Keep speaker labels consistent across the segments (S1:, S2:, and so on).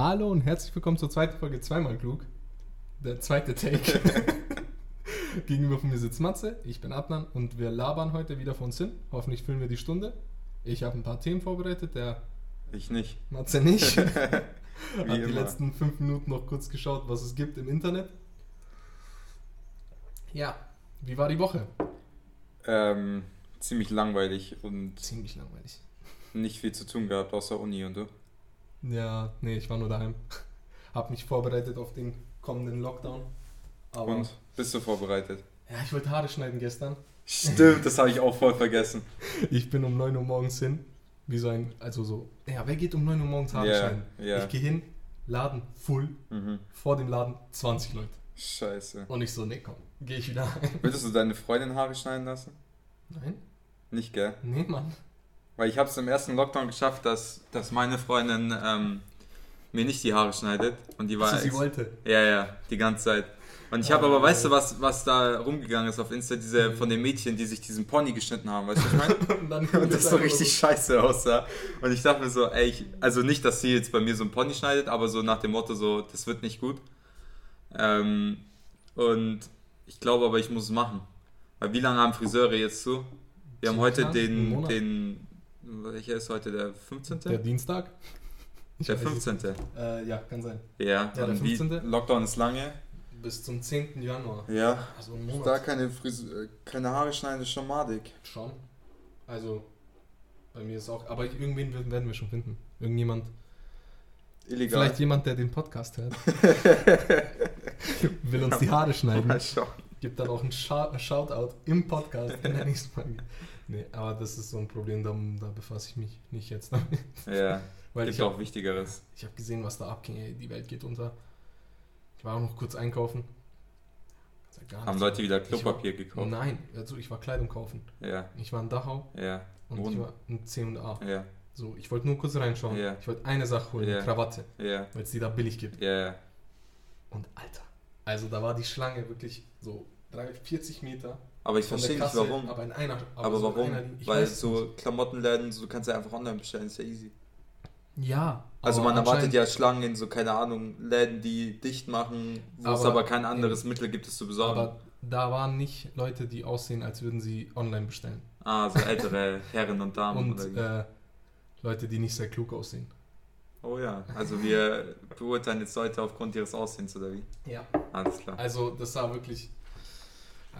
S1: Hallo und herzlich willkommen zur zweiten Folge Zweimal Klug. Der zweite Take. Gegenüber von mir sitzt Matze, ich bin Adnan und wir labern heute wieder vor uns hin. Hoffentlich füllen wir die Stunde. Ich habe ein paar Themen vorbereitet, der
S2: Ich nicht.
S1: Matze nicht. Hat die letzten fünf Minuten noch kurz geschaut, was es gibt im Internet. Ja, wie war die Woche?
S2: Ähm, ziemlich langweilig und
S1: Ziemlich langweilig.
S2: nicht viel zu tun gehabt außer Uni und du.
S1: Ja, nee, ich war nur daheim. Hab mich vorbereitet auf den kommenden Lockdown. Aber
S2: Und bist du vorbereitet?
S1: ja, ich wollte Haare schneiden gestern.
S2: Stimmt, das habe ich auch voll vergessen.
S1: Ich bin um 9 Uhr morgens hin. Wie so ein, also so, ja, wer geht um 9 Uhr morgens Haare
S2: Ja,
S1: schneiden?
S2: ja.
S1: Ich gehe hin, Laden full,
S2: Mhm.
S1: vor dem Laden 20 Leute.
S2: Scheiße.
S1: Und ich so, nee, komm, gehe ich wieder heim.
S2: Würdest du deine Freundin Haare schneiden lassen?
S1: Nein?
S2: Nicht, gell?
S1: Nee, Mann.
S2: Weil ich habe es im ersten Lockdown geschafft, dass, dass meine Freundin ähm, mir nicht die Haare schneidet. Und die war.
S1: Also, sie wollte.
S2: Ja, ja, die ganze Zeit. Und ich habe
S1: Oh,
S2: aber, weißt du, was, was da rumgegangen ist auf Insta, diese von den Mädchen, die sich diesen Pony geschnitten haben, weißt du, was ich meine?
S1: Und, dann
S2: Und das so richtig scheiße aussah. Und ich dachte mir so, ey, ich, also nicht, dass sie jetzt bei mir so ein Pony schneidet, aber so nach dem Motto, so, das wird nicht gut. Ähm, und ich glaube aber, ich muss es machen. Weil wie lange haben Friseure jetzt zu? Wir haben heute
S1: einen
S2: den, den, welcher ist heute, der 15.?
S1: Der Dienstag? Ich
S2: der
S1: weiß es
S2: 15.
S1: nicht. Äh, ja, kann sein.
S2: Ja,
S1: der
S2: und wie,
S1: 15..
S2: Lockdown ist lange.
S1: Bis zum 10. Januar.
S2: Ja,
S1: Also ein Monat.
S2: da keine, Frise äh, keine Haare schneiden ist schon madig.
S1: Schon. Also, bei mir ist auch. Aber irgendwen werden wir schon finden. Irgendjemand.
S2: Illegal.
S1: Vielleicht jemand, der den Podcast hört. Will uns die Haare schneiden.
S2: Mal schauen.
S1: Gibt dann auch einen Shou- Shoutout im Podcast in der nächsten Folge. Nee, aber das ist so ein Problem, da, da befasse ich mich nicht jetzt damit.
S2: Ja,
S1: Weil
S2: gibt
S1: ich
S2: auch
S1: habe
S2: Wichtigeres.
S1: hab gesehen, was da abging. Ey, die Welt geht unter. Ich war auch noch kurz einkaufen. Gar
S2: Haben. Leute wieder
S1: Ich war-
S2: Klopapier gekauft?
S1: Nein, also ich war Kleidung kaufen.
S2: Ja,
S1: Ich war in Dachau
S2: ja,
S1: und
S2: Und?
S1: ich war in C&A.
S2: ja,
S1: So, ich wollte nur kurz reinschauen.
S2: Ja.
S1: Ich wollte eine Sache holen,
S2: Ja.
S1: eine Krawatte,
S2: ja,
S1: weil es die da billig gibt.
S2: ja, ja.
S1: Und Alter, also da war die Schlange wirklich so 30, 40 Meter
S2: Aber ich verstehe nicht warum.
S1: Aber in einer.
S2: Aber
S1: so in
S2: warum?
S1: einer,
S2: Weil so Klamottenläden, so du kannst ja einfach online bestellen, ist ja easy.
S1: Ja.
S2: Also
S1: aber
S2: man erwartet ja Schlangen in so, keine Ahnung, Läden, die dicht machen, wo es
S1: Aber-
S2: aber kein anderes Mittel gibt, es zu besorgen.
S1: Aber da waren nicht Leute, die aussehen, als würden sie online bestellen.
S2: ah, so ältere Herren und Damen
S1: Und
S2: oder wie.
S1: äh, Leute, die nicht sehr klug aussehen.
S2: Oh ja, also wir beurteilen jetzt Leute aufgrund ihres Aussehens oder wie?
S1: Ja.
S2: Alles klar.
S1: Also das war wirklich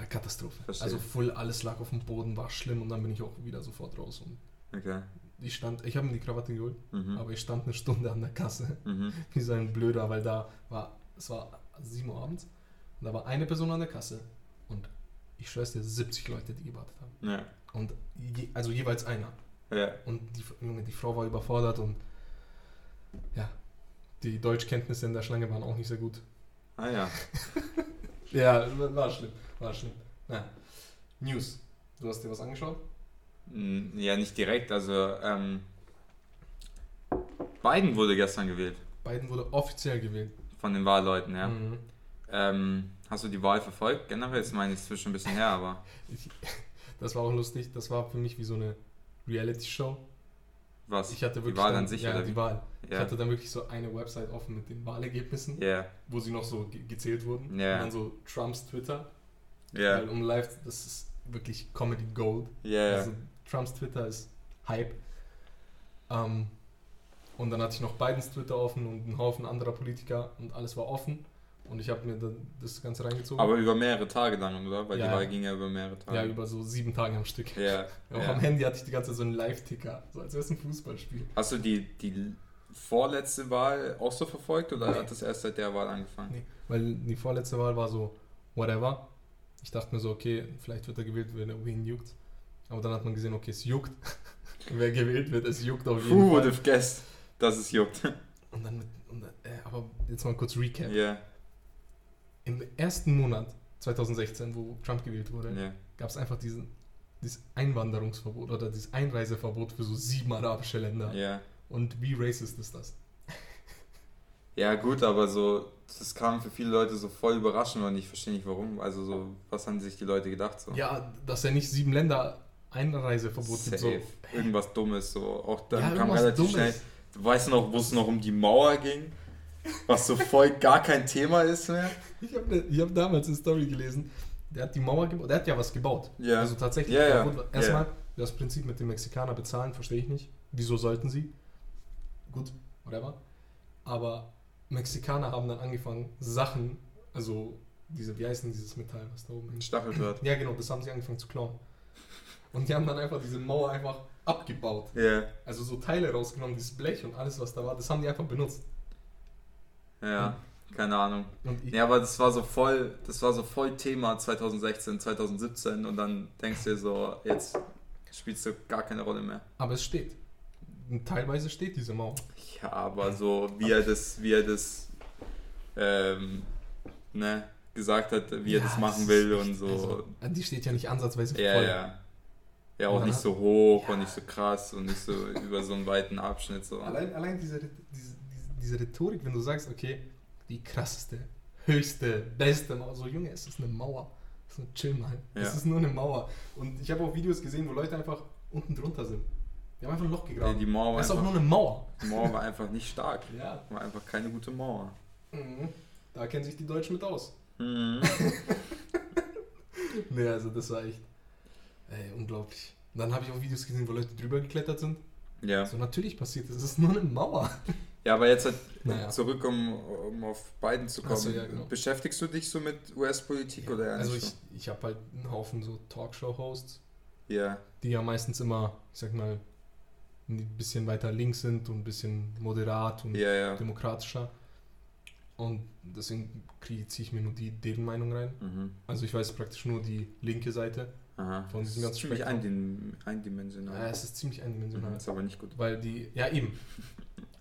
S1: Katastrophe.
S2: Verstehe.
S1: Also voll alles lag auf dem Boden, war schlimm und dann bin ich auch wieder sofort raus. Und
S2: Okay.
S1: ich stand, ich habe mir die Krawatte geholt,
S2: Mhm.
S1: aber ich stand eine Stunde an der Kasse.
S2: Mhm.
S1: wie so ein Blöder, weil da war, es war 7 Uhr abends und da war eine Person an der Kasse und ich schwör's dir, 70 Leute, die gewartet haben.
S2: Ja.
S1: Und je, also jeweils einer.
S2: Ja.
S1: Und die, Junge, die Frau war überfordert und ja, die Deutschkenntnisse in der Schlange waren auch nicht sehr gut.
S2: Ah ja.
S1: Ja, war schlimm, war schlimm. Na, News. Du hast dir was angeschaut?
S2: Mm, Ja, nicht direkt. Also, ähm, Biden wurde gestern gewählt
S1: Biden wurde offiziell gewählt.
S2: von den Wahlleuten, ja.
S1: Mhm.
S2: Ähm, hast du die Wahl verfolgt? Generell ist meine schon ein bisschen her, aber
S1: Ich, das war auch lustig. Das war für mich wie so eine Reality-Show.
S2: was?
S1: Ich hatte
S2: die
S1: wirklich
S2: Wahl
S1: dann,
S2: an sich
S1: ja,
S2: oder
S1: die? Wahl. Ich
S2: Ja.
S1: hatte dann wirklich so eine Website offen mit den Wahlergebnissen,
S2: Ja,
S1: wo sie noch so ge gezählt wurden.
S2: Ja.
S1: Und dann so Trumps Twitter.
S2: Ja,
S1: Weil um live, das ist wirklich Comedy Gold.
S2: ja.
S1: Also Trumps Twitter ist Hype. Ähm, und dann hatte ich noch Bidens Twitter offen und einen Haufen anderer Politiker und alles war offen. Und ich habe mir dann das Ganze reingezogen.
S2: Aber über mehrere Tage dann, oder? Weil
S1: Ja.
S2: die Wahl ging ja über mehrere Tage.
S1: ja, über so sieben Tage am Stück.
S2: Ja,
S1: Auch
S2: ja.
S1: am Handy hatte ich die ganze Zeit so einen Live-Ticker, so als wäre es ein Fußballspiel.
S2: Hast du die, die vorletzte Wahl auch so verfolgt oder
S1: Nee.
S2: hat das erst seit der Wahl angefangen?
S1: Nee, weil die vorletzte Wahl war so, whatever. Ich dachte mir so, okay, vielleicht wird er gewählt, wenn wen juckt. Aber dann hat man gesehen, okay, es juckt. Wer gewählt wird, es juckt auf jeden
S2: Who would
S1: Fall.
S2: have guessed, dass es juckt?
S1: Und dann, mit, und, dann- äh, aber jetzt mal kurz Recap.
S2: Ja,
S1: Im ersten Monat 2016, wo Trump gewählt wurde,
S2: ja.
S1: gab es einfach diesen, dieses Einwanderungsverbot oder dieses Einreiseverbot für so sieben arabische Länder.
S2: Ja.
S1: Und wie racist ist das?
S2: Ja, gut, aber so, das kam für viele Leute so voll überraschend und ich verstehe nicht warum. Also, so, was haben sich die Leute gedacht? So?
S1: Ja, dass er nicht sieben Länder Einreiseverbot gibt. So.
S2: Safe. Irgendwas Dummes, so. Auch dann
S1: Ja,
S2: kam relativ
S1: Dummes.
S2: schnell. Du weißt noch, wo es noch um die Mauer ging, was so voll gar kein Thema ist mehr.
S1: Ich habe ne, hab damals eine Story gelesen. Der hat die Mauer gebaut. Der hat ja was gebaut.
S2: Ja.
S1: Also tatsächlich. Wurde-
S2: Ja.
S1: Erstmal, das Prinzip mit dem Mexikaner bezahlen, verstehe ich nicht. Wieso sollten sie? Gut, whatever. Aber Mexikaner haben dann angefangen, Sachen, also diese, wie heißt denn dieses Metall, was da oben hängt?
S2: Stacheldraht.
S1: Ja, genau, das haben sie angefangen zu klauen. Und die haben dann einfach diese Mauer einfach abgebaut.
S2: Ja,
S1: Also so Teile rausgenommen, dieses Blech und alles, was da war, das haben die einfach benutzt.
S2: ja, keine Ahnung. Ja, aber das war so voll, das war so voll Thema 2016, 2017 und dann denkst du dir so, jetzt spielst du gar keine Rolle mehr.
S1: Aber es steht. Teilweise steht diese Mauer.
S2: Ja, aber so wie er das, wie er das ähm, ne, gesagt hat, wie er
S1: Ja,
S2: das machen will und so.
S1: Also, die steht ja nicht ansatzweise
S2: ja,
S1: voll.
S2: ja. Ja, auch
S1: Ja.
S2: nicht so hoch und nicht so krass und nicht so über so einen weiten Abschnitt so.
S1: Allein, allein diese, diese, diese Rhetorik, wenn du sagst, okay, die krasseste, höchste, beste Mauer. So, Junge, es ist eine Mauer. So, chill mal.
S2: Ja.
S1: Es ist nur eine Mauer. Und ich habe auch Videos gesehen, wo Leute einfach unten drunter sind. Die haben einfach ein Loch gegraben.
S2: die Mauer war
S1: das ist auch
S2: einfach,
S1: nur eine Mauer.
S2: die Mauer war einfach nicht stark.
S1: Ja.
S2: War einfach keine gute Mauer.
S1: Mhm. Da kennen sich die Deutschen mit aus.
S2: Mhm.
S1: Nee, also das war echt ey, unglaublich. Und dann habe ich auch Videos gesehen, wo Leute drüber geklettert sind.
S2: Ja.
S1: So natürlich passiert das. Es ist nur eine Mauer.
S2: Ja, aber jetzt halt
S1: Naja.
S2: zurück, um, um auf Biden zu kommen.
S1: So, ja, genau.
S2: Beschäftigst du dich so mit US-Politik oder eher
S1: also ich, ich habe halt einen Haufen so Talkshow-Hosts?
S2: Ja,
S1: die ja meistens immer, ich sag mal, ein bisschen weiter links sind und ein bisschen moderat und
S2: ja, ja.
S1: demokratischer. Und deswegen ziehe ich mir nur die, deren Meinung rein.
S2: Mhm.
S1: Also ich weiß praktisch nur die linke Seite.
S2: Aha.
S1: Von diesem
S2: Das
S1: ganzen
S2: ziemlich
S1: Spektrum.
S2: eindim eindimensional.
S1: Ja, es ist ziemlich eindimensional.
S2: Mhm, ist aber nicht gut.
S1: Weil die, ja eben,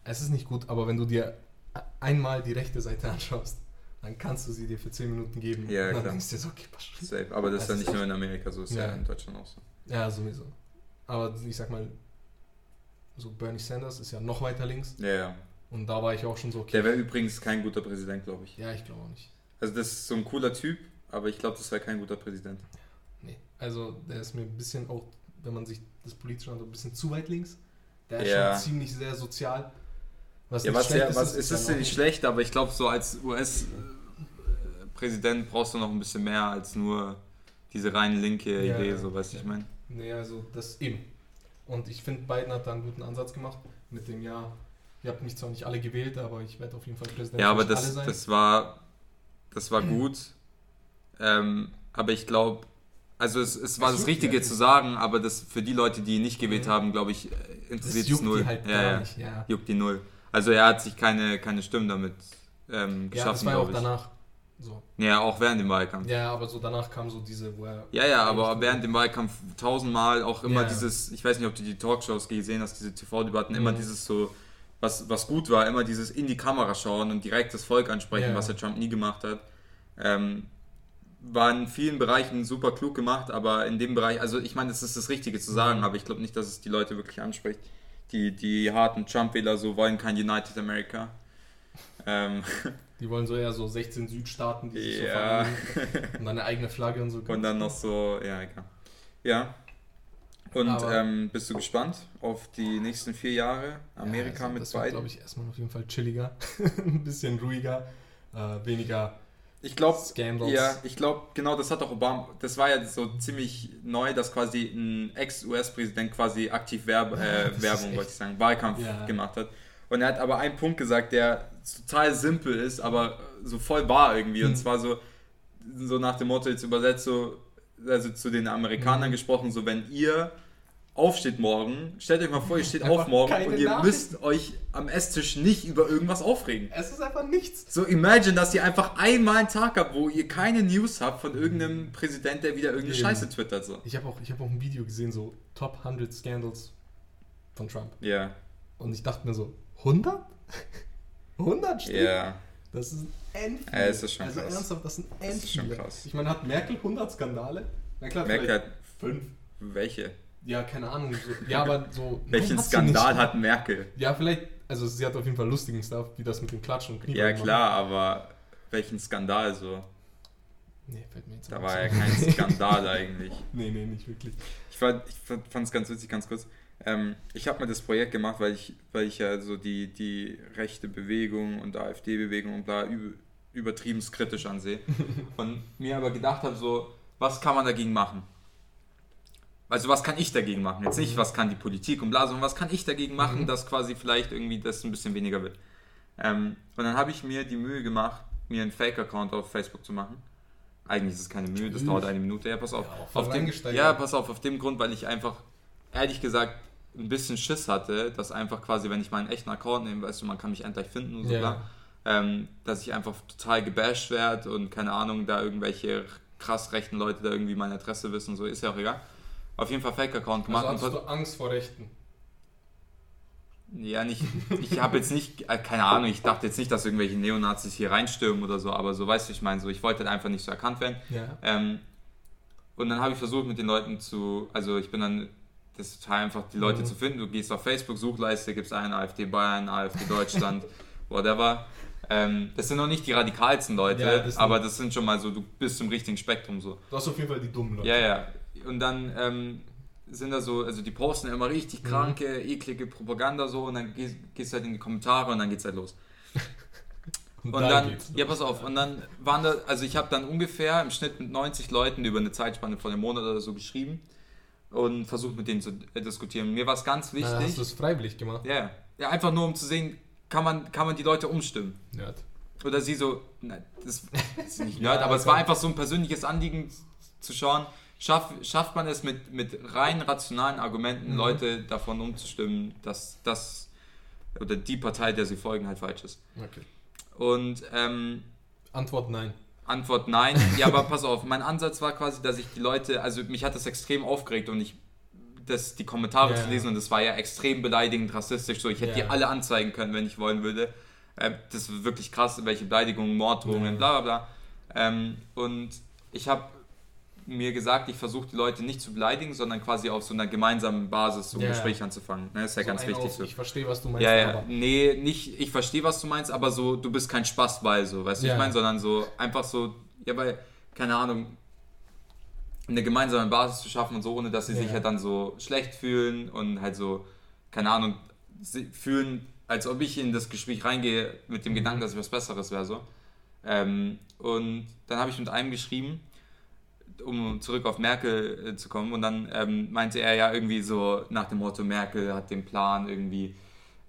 S1: es ist nicht gut, aber wenn du dir einmal die rechte Seite anschaust, dann kannst du sie dir für 10 Minuten geben.
S2: Ja,
S1: und dann
S2: klar.
S1: denkst du dir so, okay.
S2: Safe. Aber das ist ja
S1: Das
S2: nicht nur in Amerika so, ist ja,
S1: Ja.
S2: in Deutschland auch so.
S1: Ja, sowieso. Aber ich sag mal, so Bernie Sanders ist ja noch weiter links
S2: Ja, ja.
S1: und da war ich auch schon so, okay.
S2: Der wäre übrigens kein guter Präsident, glaube ich.
S1: Ja, ich glaube auch nicht.
S2: Also das ist so ein cooler Typ, aber ich glaube, das wäre kein guter Präsident.
S1: Nee. Also der ist mir ein bisschen auch, wenn man sich das politisch anschaut, ein bisschen zu weit links. Der ist
S2: Ja.
S1: schon ziemlich sehr sozial. Was
S2: Ja, was, ja, was ist, ist ja nicht schlecht, aber ich glaube, so als US-Präsident brauchst du noch ein bisschen mehr als nur diese rein linke
S1: Ja,
S2: Idee,
S1: ja.
S2: so weißt du, ich meine.
S1: Nee, also das eben. Und ich finde, Biden hat da einen guten Ansatz gemacht mit dem Jahr. Ihr habt mich zwar nicht alle gewählt, aber ich werde auf jeden Fall Präsident
S2: Ja, aber das, das war das war gut. Ähm, aber ich glaube, also es, es war das
S1: juckt
S2: Richtige
S1: halt
S2: zu sagen, aber das für die Leute, die ihn nicht gewählt
S1: Mhm.
S2: haben, glaube ich, äh,
S1: das
S2: interessiert es null.
S1: die halt
S2: ja,
S1: gar
S2: ja.
S1: nicht. Ja,
S2: Juckt die null. Also er hat sich keine, keine Stimmen damit ähm,
S1: ja das
S2: geschaffen,
S1: war ja auch
S2: ich.
S1: danach. So.
S2: Ja, auch während dem Wahlkampf.
S1: Ja, aber so danach kam so diese, wo er.
S2: Ja, ja, aber während dem Wahlkampf tausendmal auch immer
S1: Ja.
S2: dieses, ich weiß nicht, ob du die Talkshows gesehen hast, diese TV-Debatten, immer
S1: Mhm.
S2: dieses so, was, was gut war, immer dieses in die Kamera schauen und direkt das Volk ansprechen,
S1: Ja.
S2: was der Trump nie gemacht hat. Ähm, war in vielen Bereichen super klug gemacht, aber in dem Bereich, also ich meine, das ist das Richtige zu sagen,
S1: Mhm.
S2: aber ich glaube nicht, dass es die Leute wirklich anspricht. Die, die harten Trump-Wähler so wollen kein United America. Ähm,
S1: Die wollen so eher so 16 Südstaaten, die sich
S2: Ja.
S1: so vereinigen und dann eine eigene Flagge und so.
S2: Und dann noch so, ja, egal. Ja. Und ähm, bist du gespannt auf die nächsten vier Jahre Amerika
S1: ja, also
S2: mit
S1: das
S2: beiden?
S1: glaube ich, erstmal auf jeden Fall chilliger. ein bisschen ruhiger, äh, weniger
S2: Ich glaube,
S1: Scandals.
S2: ja, ich glaube, genau das hat auch Obama, das war ja so ziemlich neu, dass quasi ein Ex-US-Präsident quasi aktiv Werb, äh, Werbung, wollte ich sagen, Wahlkampf
S1: Ja.
S2: gemacht hat. Und er hat aber einen Punkt gesagt, der total simpel ist, aber so voll wahr irgendwie. Und
S1: Mhm.
S2: zwar so, so nach dem Motto jetzt übersetzt, so, also zu den Amerikanern
S1: Mhm.
S2: gesprochen, so wenn ihr aufsteht morgen, stellt euch mal vor, ihr steht
S1: Einfach
S2: auf morgen und ihr müsst euch am Esstisch nicht über irgendwas aufregen.
S1: Es ist einfach nichts.
S2: So imagine, dass ihr einfach einmal einen Tag habt, wo ihr keine News habt von irgendeinem Präsident, der wieder irgendeine
S1: Eben.
S2: Scheiße twittert. So.
S1: Ich habe auch, ich hab auch ein Video gesehen, so Top 100 Scandals von Trump.
S2: Ja,
S1: Und ich dachte mir so, 100? 100 Stück?
S2: ja.
S1: Das ist endviel.
S2: Ja, ist schon
S1: also
S2: krass.
S1: ernsthaft, das sind
S2: Das ist schon krass.
S1: Ich meine, hat Merkel 100 Skandale? Na klar,
S2: Merkel hat
S1: fünf.
S2: welche?
S1: Ja, keine Ahnung. So, ja, aber so...
S2: Welchen
S1: hat
S2: Skandal hat Merkel?
S1: Ja, vielleicht... Also sie hat auf jeden Fall lustigen Stuff, wie das mit dem Klatschen und
S2: Ja,
S1: Kniebeugen machen.
S2: klar, aber welchen Skandal so?
S1: Nee, fällt mir jetzt
S2: Da war ja kein Skandal eigentlich.
S1: Nee, nee, nicht wirklich.
S2: Ich fand es ganz witzig, ganz kurz. Ähm, ich habe mir das Projekt gemacht, weil ich, weil ich ja so die, die rechte Bewegung und AfD-Bewegung und da über, übertrieben kritisch ansehe. und mir aber gedacht habe, so, was kann man dagegen machen? Also was kann ich dagegen machen? Jetzt nicht, was kann die Politik und bla, sondern was kann ich dagegen machen,
S1: Mhm.
S2: dass quasi vielleicht irgendwie das ein bisschen weniger wird. Ähm, und dann habe ich mir die Mühe gemacht, mir einen Fake-Account auf Facebook zu machen. Eigentlich ist es keine Mühe, das
S1: Tschüss.
S2: dauert eine Minute. Ja, pass auf.
S1: Ja,
S2: auf dem, ja, pass auf, auf dem Grund, weil ich einfach, ehrlich gesagt, ein bisschen Schiss hatte, dass einfach quasi, wenn ich meinen echten Account nehme, weißt du, man kann mich endlich finden und so,
S1: Ja.
S2: bla, ähm, dass ich einfach total gebasht werde und keine Ahnung, da irgendwelche krass rechten Leute da irgendwie meine Adresse wissen, so ist ja auch egal. Auf jeden Fall Fake-Account gemacht.
S1: Also
S2: und
S1: hast du Angst vor Rechten?
S2: ja, nicht, ich habe jetzt nicht, äh, keine Ahnung, ich dachte jetzt nicht, dass irgendwelche Neonazis hier reinstürmen oder so, aber so weißt du, ich meine, so, ich wollte halt einfach nicht so erkannt werden.
S1: Ja.
S2: Ähm, und dann habe ich versucht, mit den Leuten zu, also ich bin dann, das ist total einfach, die Leute
S1: Mhm.
S2: zu finden. Du gehst auf Facebook, Suchleiste, gibst ein AfD Bayern, AfD Deutschland, whatever. Ähm, das sind noch nicht die radikalsten Leute,
S1: Ja, das
S2: aber das sind schon mal so, du bist im richtigen Spektrum so.
S1: Du hast auf jeden Fall die dummen Leute.
S2: Ja, ja. Und dann ähm, sind da so, also die posten immer richtig
S1: Mhm.
S2: kranke, eklige Propaganda so und dann gehst, gehst halt in die Kommentare und dann geht's halt los. Und
S1: da
S2: dann,
S1: geht's
S2: ja, pass auf, und dann waren da, also ich habe dann ungefähr im Schnitt mit 90 Leuten über eine Zeitspanne von einem Monat oder so geschrieben und versucht mit denen zu äh, diskutieren. Mir war es ganz
S1: Na, hast du
S2: wichtig,
S1: es freiwillig gemacht?
S2: ja, ja, ja, einfach nur um zu sehen, kann man, kann man die Leute umstimmen.
S1: Ja.
S2: Oder sie so, nein, das, das ist nicht
S1: Ja,
S2: nerd, aber es war einfach so ein persönliches Anliegen zu schauen, schaff, schafft man es mit, mit rein rationalen Argumenten,
S1: Mhm.
S2: Leute davon umzustimmen, dass das oder die Partei, der sie folgen, halt falsch ist.
S1: Okay.
S2: Und ähm,
S1: Antwort nein.
S2: Antwort nein. Ja, aber pass auf, mein Ansatz war quasi, dass ich die Leute, also mich hat das extrem aufgeregt und ich das, die Kommentare
S1: Ja,
S2: zu lesen und das war ja extrem beleidigend, rassistisch, so ich hätte
S1: Ja.
S2: die alle anzeigen können, wenn ich wollen würde. Äh, das ist wirklich krass, welche Beleidigungen, Morddrohungen,
S1: Ja.
S2: bla bla bla. Ähm, und ich habe mir gesagt, ich versuche die Leute nicht zu beleidigen, sondern quasi auf so einer gemeinsamen Basis so ein
S1: Ja.
S2: Gespräch anzufangen. Ne? ist ja
S1: So
S2: ganz wichtig
S1: auf,
S2: so.
S1: Ich verstehe, was du meinst,
S2: Ja, ja,
S1: aber
S2: nee, nicht, ich verstehe, was du meinst, aber so, du bist kein Spaßball, so, weißt du,
S1: Ja.
S2: ich meine, sondern so, einfach so, ja, weil, keine Ahnung, eine gemeinsame Basis zu schaffen und so, ohne dass sie
S1: Ja.
S2: sich halt dann so schlecht fühlen und halt so, keine Ahnung, sie fühlen, als ob ich in das Gespräch reingehe mit dem
S1: Mhm.
S2: Gedanken, dass ich was Besseres wäre, so. Ähm, und dann habe ich mit einem geschrieben, um zurück auf Merkel äh, zu kommen. Und dann ähm, meinte er ja irgendwie so nach dem Motto, Merkel hat den Plan, irgendwie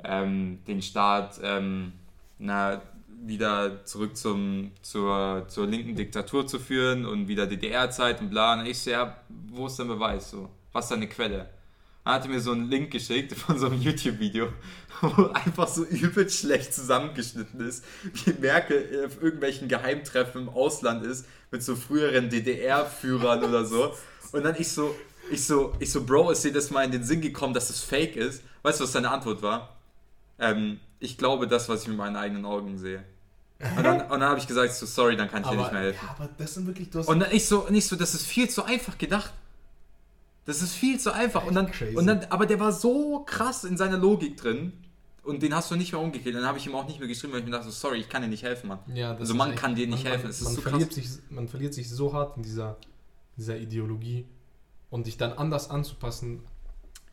S2: ähm, den Staat ähm, na, wieder zurück zum, zur, zur linken Diktatur zu führen und wieder DDR-Zeit und bla. Und ich so, ja, wo ist der Beweis? So? Was ist deine Quelle? Dann hat er mir so einen Link geschickt von so einem YouTube-Video, wo einfach so übel schlecht zusammengeschnitten ist, wie Merkel auf irgendwelchen Geheimtreffen im Ausland ist, mit so früheren DDR-Führern oder so. Und dann ich so, ich so, ich so, Bro, ist dir das mal in den Sinn gekommen, dass das fake ist? Weißt du, was seine Antwort war? Ähm, ich glaube das, was ich mit meinen eigenen Augen sehe. Und dann, und dann habe ich gesagt, so, sorry, dann kann ich dir nicht
S1: aber,
S2: mehr helfen.
S1: ja, aber das sind wirklich, du
S2: Und dann ich so, und ich so, das ist viel zu einfach gedacht. Das ist viel zu einfach. Und dann,
S1: crazy.
S2: und dann, aber der war so krass in seiner Logik drin. Und den hast du nicht mehr umgekehrt. Dann habe ich ihm auch nicht mehr geschrieben, weil ich mir dachte, so, sorry, ich kann dir nicht helfen, Mann.
S1: Ja, das
S2: Also man
S1: echt-
S2: kann dir nicht
S1: man,
S2: helfen,
S1: Man, man,
S2: so
S1: verliert
S2: krass.
S1: sich, man verliert sich so hart in dieser, dieser Ideologie und dich dann anders anzupassen,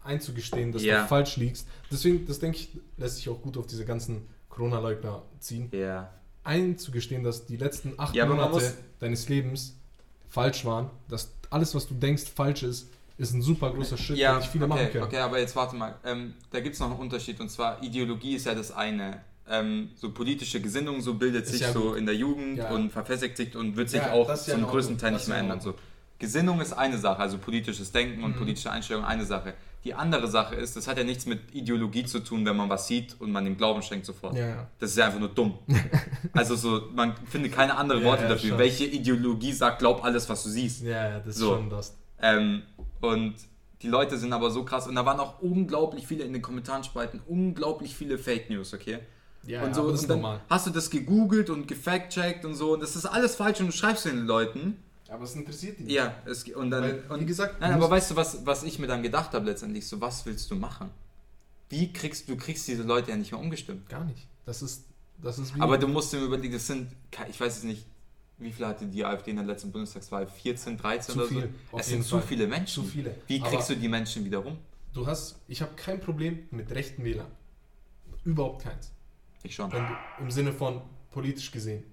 S1: einzugestehen, dass
S2: Ja.
S1: du falsch liegst. Deswegen, das denke ich, lässt sich auch gut auf diese ganzen Corona-Leugner ziehen.
S2: Ja.
S1: Einzugestehen, dass die letzten acht
S2: Ja,
S1: Monate deines Lebens falsch waren, dass alles, was du denkst, falsch ist, ist ein super großer Schritt,
S2: Ja,
S1: den nicht viele machen
S2: okay,
S1: können.
S2: okay, aber jetzt warte mal. Ähm, da gibt es noch einen Unterschied und zwar Ideologie ist ja das eine. Ähm, so politische Gesinnung, so bildet
S1: Ist
S2: sich
S1: ja
S2: so
S1: gut.
S2: in der Jugend
S1: Ja.
S2: und verfestigt sich und wird sich auch zum größten. Teil nicht mehr ändern. So. Gesinnung ist eine Sache, also politisches Denken und
S1: Mhm.
S2: politische Einstellung eine Sache. Die andere Sache ist, das hat ja nichts mit Ideologie zu tun, wenn man was sieht und man dem Glauben schenkt sofort.
S1: Ja, ja.
S2: Das ist ja einfach nur dumm. also so, man findet keine anderen Worte
S1: ja,
S2: dafür.
S1: schon.
S2: Welche Ideologie sagt, glaub alles, was du siehst?
S1: Ja, ja, das ist
S2: So.
S1: schon das.
S2: Ähm, und die Leute sind aber so krass. Und da waren auch unglaublich viele in den Kommentarspalten, unglaublich viele Fake News, okay?
S1: Ja,
S2: und
S1: ja,
S2: so,
S1: das
S2: und
S1: ist
S2: dann
S1: normal.
S2: hast du das gegoogelt und gefact-checkt und so. Und das ist alles falsch und du schreibst den Leuten.
S1: Aber es interessiert die nicht.
S2: Ja, es, und dann.
S1: Weil,
S2: und,
S1: wie gesagt,
S2: nein, aber weißt du, was, was ich mir dann gedacht habe letztendlich? So, was willst du machen? Wie kriegst du kriegst diese Leute ja nicht mehr umgestimmt?
S1: Gar nicht. Das ist, das ist wie.
S2: Aber du musst dir überlegen, das sind, ich weiß jetzt nicht, wie viele hatte die AfD in der letzten Bundestagswahl? 14, 13
S1: Zu
S2: oder
S1: viel,
S2: so? Es sind zu
S1: Fall.
S2: viele Menschen.
S1: Zu viele.
S2: Wie
S1: Aber-
S2: kriegst du die Menschen wieder rum?
S1: du hast, ich habe kein Problem mit rechten Wählern. Überhaupt keins.
S2: Ich schon.
S1: Wenn du, Im Sinne von politisch gesehen.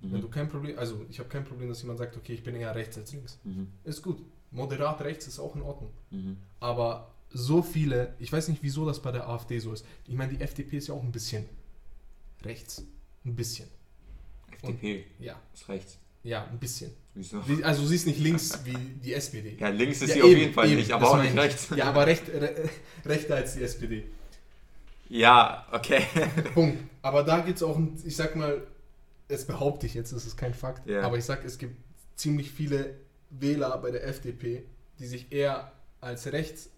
S1: Wenn
S2: Mhm.
S1: du kein Problem, also ich habe kein Problem, dass jemand sagt, okay, ich bin eher rechts als links.
S2: Mhm.
S1: Ist gut. Moderat rechts ist auch in Ordnung.
S2: Mhm.
S1: Aber so viele, ich weiß nicht, wieso das bei der AfD so ist. Ich meine, die FDP ist ja auch ein bisschen rechts. Ein bisschen.
S2: FDP
S1: Ja,
S2: ist rechts.
S1: ja, ein bisschen.
S2: Wieso?
S1: Wie- Also sie ist nicht links wie die SPD.
S2: Ja, links ist
S1: Ja,
S2: sie auf
S1: eben,
S2: jeden Fall
S1: eben,
S2: nicht, aber auch nicht
S1: ich.
S2: rechts.
S1: Ja, aber recht, re, rechter als die SPD.
S2: Ja, okay.
S1: Punkt. Aber da gibt es auch, ein, ich sag mal, das behaupte ich jetzt, das ist kein Fakt,
S2: Ja.
S1: aber ich sag, es gibt ziemlich viele Wähler bei der FDP, die sich eher als rechts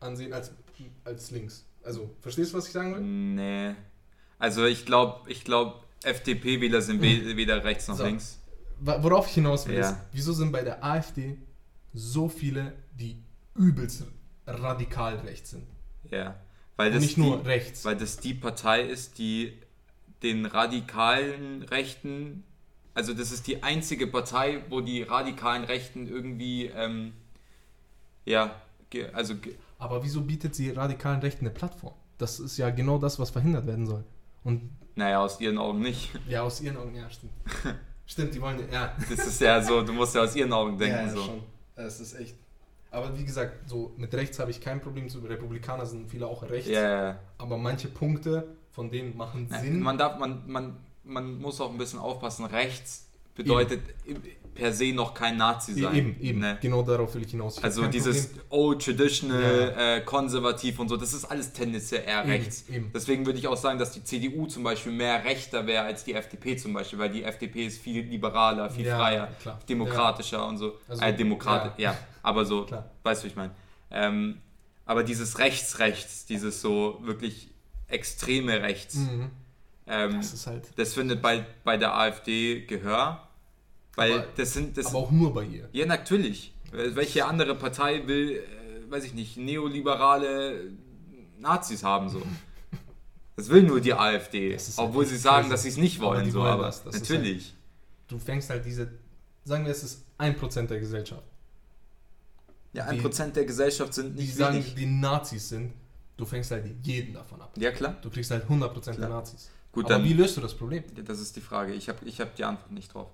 S1: ansehen als, als links. Also, verstehst du, was ich sagen will?
S2: Nee. Also ich glaube, ich glaube, FDP-Wähler sind we- weder rechts noch
S1: So.
S2: links.
S1: Worauf ich hinaus will,
S2: Ja.
S1: ist, wieso sind bei der AfD so viele, die übelst radikal rechts sind?
S2: Ja. Weil
S1: Und
S2: das,
S1: nicht
S2: die,
S1: nur rechts.
S2: weil das die Partei ist, die den radikalen Rechten, also das ist die einzige Partei, wo die radikalen Rechten irgendwie, ähm, ja, also
S1: Aber wieso bietet sie radikalen Rechten eine Plattform? Das ist ja genau das, was verhindert werden soll. Und
S2: naja, aus ihren Augen nicht.
S1: ja, aus ihren Augen, ja, stimmt. stimmt, die wollen, ja.
S2: Das ist ja so, du musst ja aus ihren Augen denken.
S1: ja, ja,
S2: so.
S1: schon. Es ist echt. Aber wie gesagt, so mit rechts habe ich kein Problem. So Republikaner sind viele auch rechts.
S2: Ja, ja.
S1: Aber manche Punkte von denen machen Sinn.
S2: Man darf, man, man, man muss auch ein bisschen aufpassen. Rechts bedeutet per se noch kein Nazi sein.
S1: eben, eben.
S2: Ne?
S1: Genau darauf will ich hinaus. Ich
S2: Also dieses
S1: Problem.
S2: old traditional,
S1: Ja.
S2: äh, konservativ und so, das ist alles tendenziell eher
S1: Eben,
S2: rechts.
S1: eben.
S2: Deswegen würde ich auch sagen, dass die CDU zum Beispiel mehr rechter wäre als die FDP zum Beispiel, weil die FDP ist viel liberaler, viel
S1: Ja,
S2: freier,
S1: klar.
S2: demokratischer und so.
S1: Also,
S2: äh, Demokrat, ja. aber so,
S1: Klar.
S2: weißt du, wie ich meine. Ähm, aber dieses rechts-rechts, dieses so wirklich extreme rechts,
S1: Mhm.
S2: ähm,
S1: Das halt.
S2: das findet bei, bei der AfD Gehör, weil
S1: Aber-
S2: das sind, das
S1: Aber auch nur bei ihr.
S2: ja, natürlich. Welche andere Partei will, äh, weiß ich nicht, neoliberale Nazis haben so? Das will nur die AfD.
S1: Halt
S2: Obwohl sie sagen, dass sie es nicht
S1: Aber
S2: wollen.
S1: die
S2: so, aber
S1: das. Das
S2: natürlich.
S1: Du fängst halt diese. Sagen wir, es ist 1% der Gesellschaft.
S2: ja,
S1: die-
S2: ein Prozent der Gesellschaft sind
S1: Die
S2: nicht
S1: sagen,
S2: wenig.
S1: die Nazis sind. Du fängst halt jeden davon ab.
S2: Ja, klar.
S1: Du kriegst halt 100% der
S2: Klar.
S1: Nazis.
S2: Gut,
S1: Aber
S2: dann.
S1: wie löst du das Problem?
S2: Das ist die Frage. Ich habe ich hab die Antwort nicht drauf.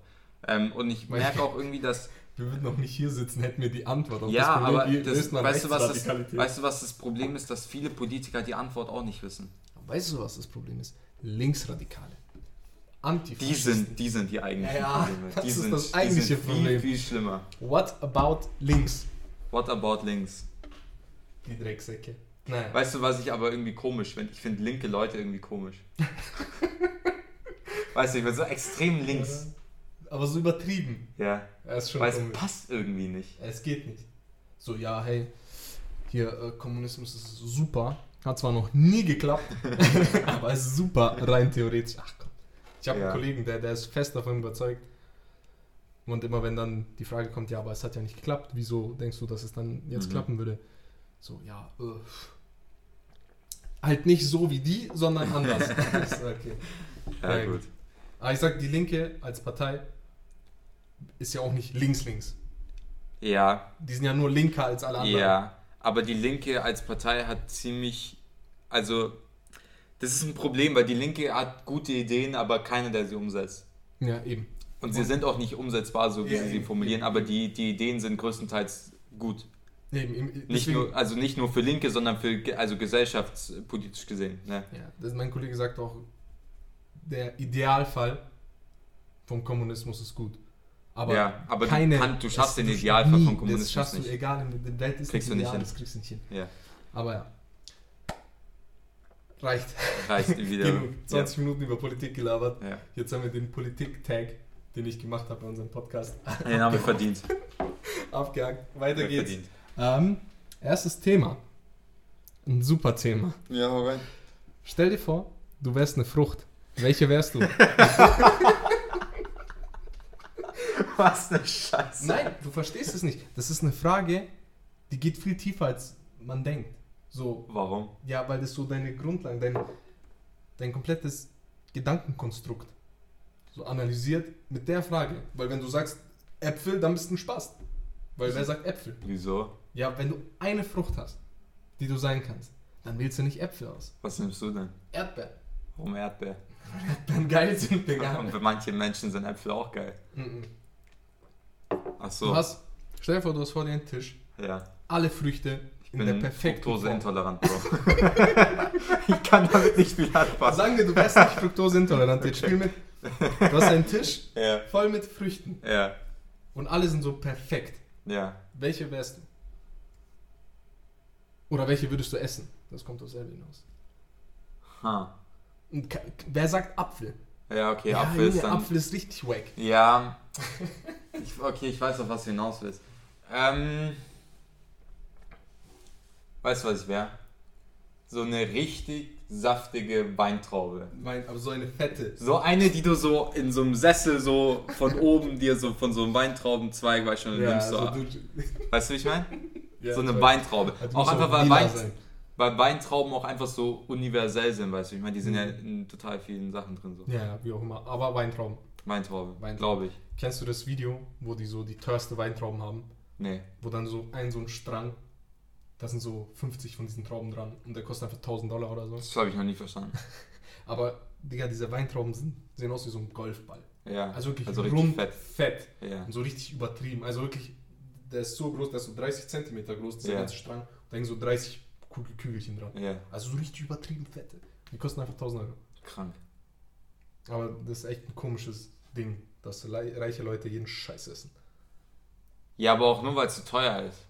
S2: Ähm, und ich merke auch irgendwie, dass.
S1: Wir würden noch nicht hier sitzen, hätten wir die Antwort auf
S2: ja,
S1: das Problem.
S2: aber das, weißt, du, was das, weißt du, was das Problem ist? Dass viele Politiker die Antwort auch nicht wissen.
S1: Weißt du, was das Problem ist? Linksradikale.
S2: Die sind, die sind die eigentlichen
S1: Ja,
S2: Probleme.
S1: das
S2: die
S1: ist
S2: sind,
S1: das
S2: die
S1: eigentliche
S2: sind viel,
S1: Problem.
S2: viel schlimmer.
S1: What about links?
S2: What about links?
S1: Die Drecksäcke. Naja.
S2: Weißt du, was ich aber irgendwie komisch finde? Ich finde linke Leute irgendwie komisch. weißt du, ich bin so extrem links.
S1: Aber so übertrieben.
S2: Ja.
S1: Er ist schon
S2: Weil es
S1: komisch.
S2: passt irgendwie nicht.
S1: Es geht nicht. So, ja, hey, hier, äh, Kommunismus ist super. Hat zwar noch nie geklappt, aber es ist super, rein theoretisch. Ach komm. Ich habe
S2: Ja.
S1: einen Kollegen, der, der ist fest davon überzeugt. Und immer wenn dann die Frage kommt, ja, aber es hat ja nicht geklappt, wieso denkst du, dass es dann jetzt
S2: Mhm.
S1: klappen würde? So, ja, äh, halt nicht so wie die, sondern anders. Okay.
S2: Ja,
S1: Ja,
S2: gut.
S1: Aber ich sag, die Linke als Partei ist ja auch nicht links-links.
S2: Ja,
S1: Die sind ja nur linker als alle anderen.
S2: ja. Aber die Linke als Partei hat ziemlich. Also, das ist ein Problem, weil die Linke hat gute Ideen, aber keiner, der sie umsetzt.
S1: Ja, eben.
S2: Und sie sind auch nicht umsetzbar, so wie
S1: Ja,
S2: sie sie
S1: eben,
S2: formulieren,
S1: eben,
S2: aber die, die Ideen sind größtenteils gut.
S1: eben, eben
S2: Nicht
S1: deswegen-
S2: nur, also nicht nur für Linke, sondern für also gesellschaftspolitisch gesehen. Ne?
S1: Ja, das, mein Kollege sagt auch, der Idealfall vom Kommunismus ist gut. Aber
S2: ja, aber
S1: keine,
S2: du, kann, du schaffst den Idealfall
S1: nie,
S2: von Kommunismus
S1: Das schaffst
S2: nicht.
S1: du, egal, in der Welt ist
S2: Kriegst
S1: nicht
S2: du nicht
S1: ideal,
S2: hin.
S1: das kriegst du nicht hin.
S2: Ja,
S1: Aber ja. Reicht.
S2: reicht wieder.
S1: Genug. 20 Minuten über Politik gelabert.
S2: Ja.
S1: Jetzt haben wir den Politik-Tag, den ich gemacht habe bei unserem Podcast,
S2: ja. Den haben wir verdient.
S1: abgehakt. Weiter
S2: Wir
S1: geht's.
S2: verdient.
S1: Ähm, erstes Thema. Ein super Thema.
S2: Ja, hau rein.
S1: Stell dir vor, du wärst eine Frucht. Welche wärst du?
S2: Was eine Scheiße.
S1: Nein, du verstehst es nicht. Das ist eine Frage, die geht viel tiefer, als man denkt. So,
S2: Warum?
S1: ja, weil das so deine Grundlagen, dein, dein komplettes Gedankenkonstrukt so analysiert mit der Frage. Weil wenn du sagst Äpfel, dann bist du ein Spaß. Weil wer sagt Äpfel?
S2: Wieso?
S1: Ja, wenn du eine Frucht hast die du sein kannst, dann wählst du nicht Äpfel aus.
S2: Was nimmst du denn?
S1: Erdbeeren.
S2: Warum Erdbeer?
S1: Dann geil sind Digga.
S2: Und für manche Menschen sind Äpfel auch geil.
S1: Mhm.
S2: Ach
S1: Du
S2: so.
S1: hast, stell dir vor, du hast vor dir einen Tisch,
S2: Ja.
S1: alle Früchte
S2: Ich
S1: in der
S2: bin
S1: perfekten Form.
S2: Fructoseintolerant, Bro. ich kann damit nicht viel anfassen.
S1: Sagen wir, du wärst nicht fruktoseintolerant. Jetzt spiel mit. Du hast einen Tisch
S2: Ja.
S1: voll mit Früchten
S2: Ja.
S1: und alle sind so perfekt.
S2: Ja.
S1: Welche wärst du? Oder welche würdest du essen? Das kommt aus selber hinaus.
S2: Ha.
S1: Und wer sagt Apfel?
S2: Ja, okay,
S1: ja,
S2: Apfel ist dann.
S1: Apfel ist richtig wack.
S2: Ja. Ich, okay, ich weiß, auf was du hinaus willst. Ähm. Weißt du, was ich wäre? So eine richtig saftige Weintraube.
S1: Mein, aber so eine fette.
S2: So eine, die du so in so einem Sessel so von oben dir so von so einem Weintraubenzweig, weißt du, schon nimmst. So,
S1: also
S2: ab.
S1: du,
S2: weißt du, wie ich meine?
S1: ja,
S2: so eine Weintraube.
S1: also
S2: auch einfach, weil, Wein, weil Weintrauben auch einfach so universell sind, weißt du. Ich meine, die sind ja
S1: Mhm.
S2: in total vielen Sachen drin. So.
S1: Ja, ja, wie auch immer. Aber Weintrauben.
S2: Weintraube,
S1: Weintraube.
S2: glaube ich.
S1: Kennst du das Video, wo die so die teuerste Weintrauben haben?
S2: Nee.
S1: Wo dann so ein so ein Strang, da sind so 50 von diesen Trauben dran und der kostet einfach 1000 Dollar oder so.
S2: Das habe ich noch nie verstanden.
S1: Aber, Digga, diese Weintrauben sind, sehen aus wie so ein Golfball.
S2: Ja.
S1: Also wirklich
S2: Also richtig
S1: rund,
S2: fett.
S1: fett.
S2: Ja.
S1: Und so richtig übertrieben. Also wirklich, der ist so groß, der ist so 30 Zentimeter groß, dieser
S2: Ja.
S1: ganze Strang. Da hängen so 30 Kugel Kügelchen dran.
S2: Ja.
S1: Also so richtig übertrieben fette. Die kosten einfach 1000 Euro.
S2: Krank.
S1: Aber das ist echt ein komisches Ding, dass reiche Leute jeden Scheiß essen.
S2: Ja, aber auch nur, weil es zu teuer ist.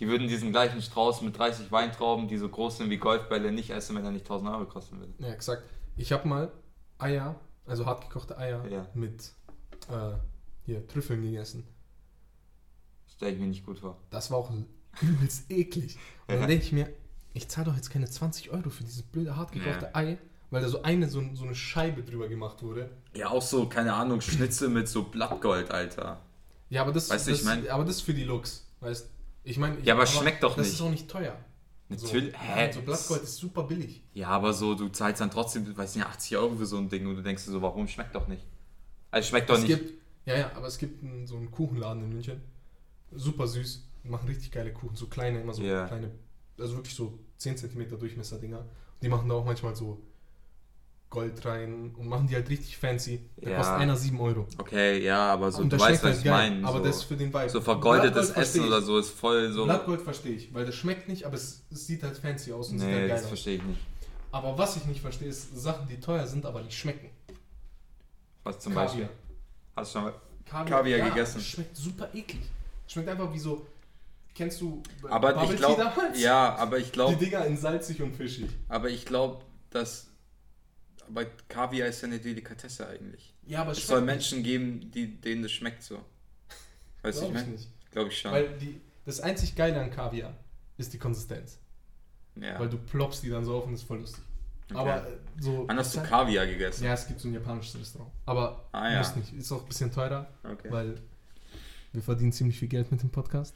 S2: Die würden diesen gleichen Strauß mit 30 Weintrauben, die so groß sind wie Golfbälle, nicht essen, wenn er nicht 1000 Euro kosten würde.
S1: Ja, exakt. Ich habe mal Eier, also hartgekochte Eier
S2: Ja.
S1: mit äh, hier Trüffeln gegessen.
S2: Stell ich mir nicht gut vor.
S1: Das war auch übelst eklig. Und
S2: Ja.
S1: dann denke ich mir, ich zahle doch jetzt keine 20 Euro für dieses blöde hartgekochte Ei, weil da so eine so, so eine Scheibe drüber gemacht wurde.
S2: Ja, auch so, keine Ahnung, Schnitzel mit so Blattgold, Alter.
S1: Ja, aber das,
S2: Weißt
S1: das,
S2: ich mein-
S1: aber das ist für die Looks, weißt Ich meine,
S2: Ja, aber schmeckt doch
S1: das
S2: nicht.
S1: ist auch nicht teuer.
S2: Natürlich.
S1: So,
S2: Hä?
S1: so Blattgold ist super billig.
S2: Ja, aber so, du zahlst dann trotzdem, weiß nicht, 80 Euro für so ein Ding und du denkst dir so, warum schmeckt doch nicht? Also schmeckt doch
S1: es
S2: nicht.
S1: gibt, ja, ja, aber es gibt einen, so einen Kuchenladen in München. Super süß. Die machen richtig geile Kuchen. So kleine, immer so
S2: Ja.
S1: kleine, also wirklich so 10 cm Durchmesser-Dinger. Die machen da auch manchmal so Gold rein und machen die halt richtig fancy. Da
S2: Ja.
S1: kostet einer 7 Euro.
S2: Okay, ja, aber so,
S1: und
S2: du weißt, was
S1: halt
S2: ich meine.
S1: Aber
S2: so,
S1: das ist für den Vibe.
S2: so vergoldetes Essen oder so ist voll so.
S1: Blattgold verstehe ich, weil das schmeckt nicht, aber es, es sieht halt fancy aus und sieht halt
S2: Nee,
S1: geil
S2: das
S1: aus.
S2: verstehe ich nicht.
S1: Aber was ich nicht verstehe, ist Sachen, die teuer sind, aber nicht schmecken.
S2: Was zum
S1: Kaviar.
S2: Beispiel? Hast du schon mal.
S1: Kaviar,
S2: Kaviar
S1: ja,
S2: gegessen.
S1: Schmeckt super eklig. Schmeckt einfach wie so. Kennst du
S2: Aber
S1: Bubble
S2: ich
S1: Tea
S2: glaube,
S1: damals?
S2: ja, aber ich
S1: Die
S2: glaube,
S1: Dinger in salzig und fischig.
S2: aber ich glaube, dass, aber Kaviar ist ja eine Delikatesse eigentlich.
S1: Ja, aber
S2: Es
S1: es
S2: soll Menschen geben, die, denen das schmeckt so. Weißt du,
S1: Glaub
S2: ich
S1: ich
S2: meine?
S1: nicht.
S2: Glaube ich schon.
S1: Weil die, das einzig Geile an Kaviar ist die Konsistenz.
S2: ja.
S1: Weil du ploppst die dann so auf und ist voll lustig.
S2: Okay.
S1: Aber äh, so.
S2: Wann hast du Kaviar gegessen?
S1: Ja, es gibt so ein japanisches Restaurant. Aber
S2: Ah, ja.
S1: nicht. Ist auch ein bisschen teurer,
S2: Okay.
S1: weil wir verdienen ziemlich viel Geld mit dem Podcast.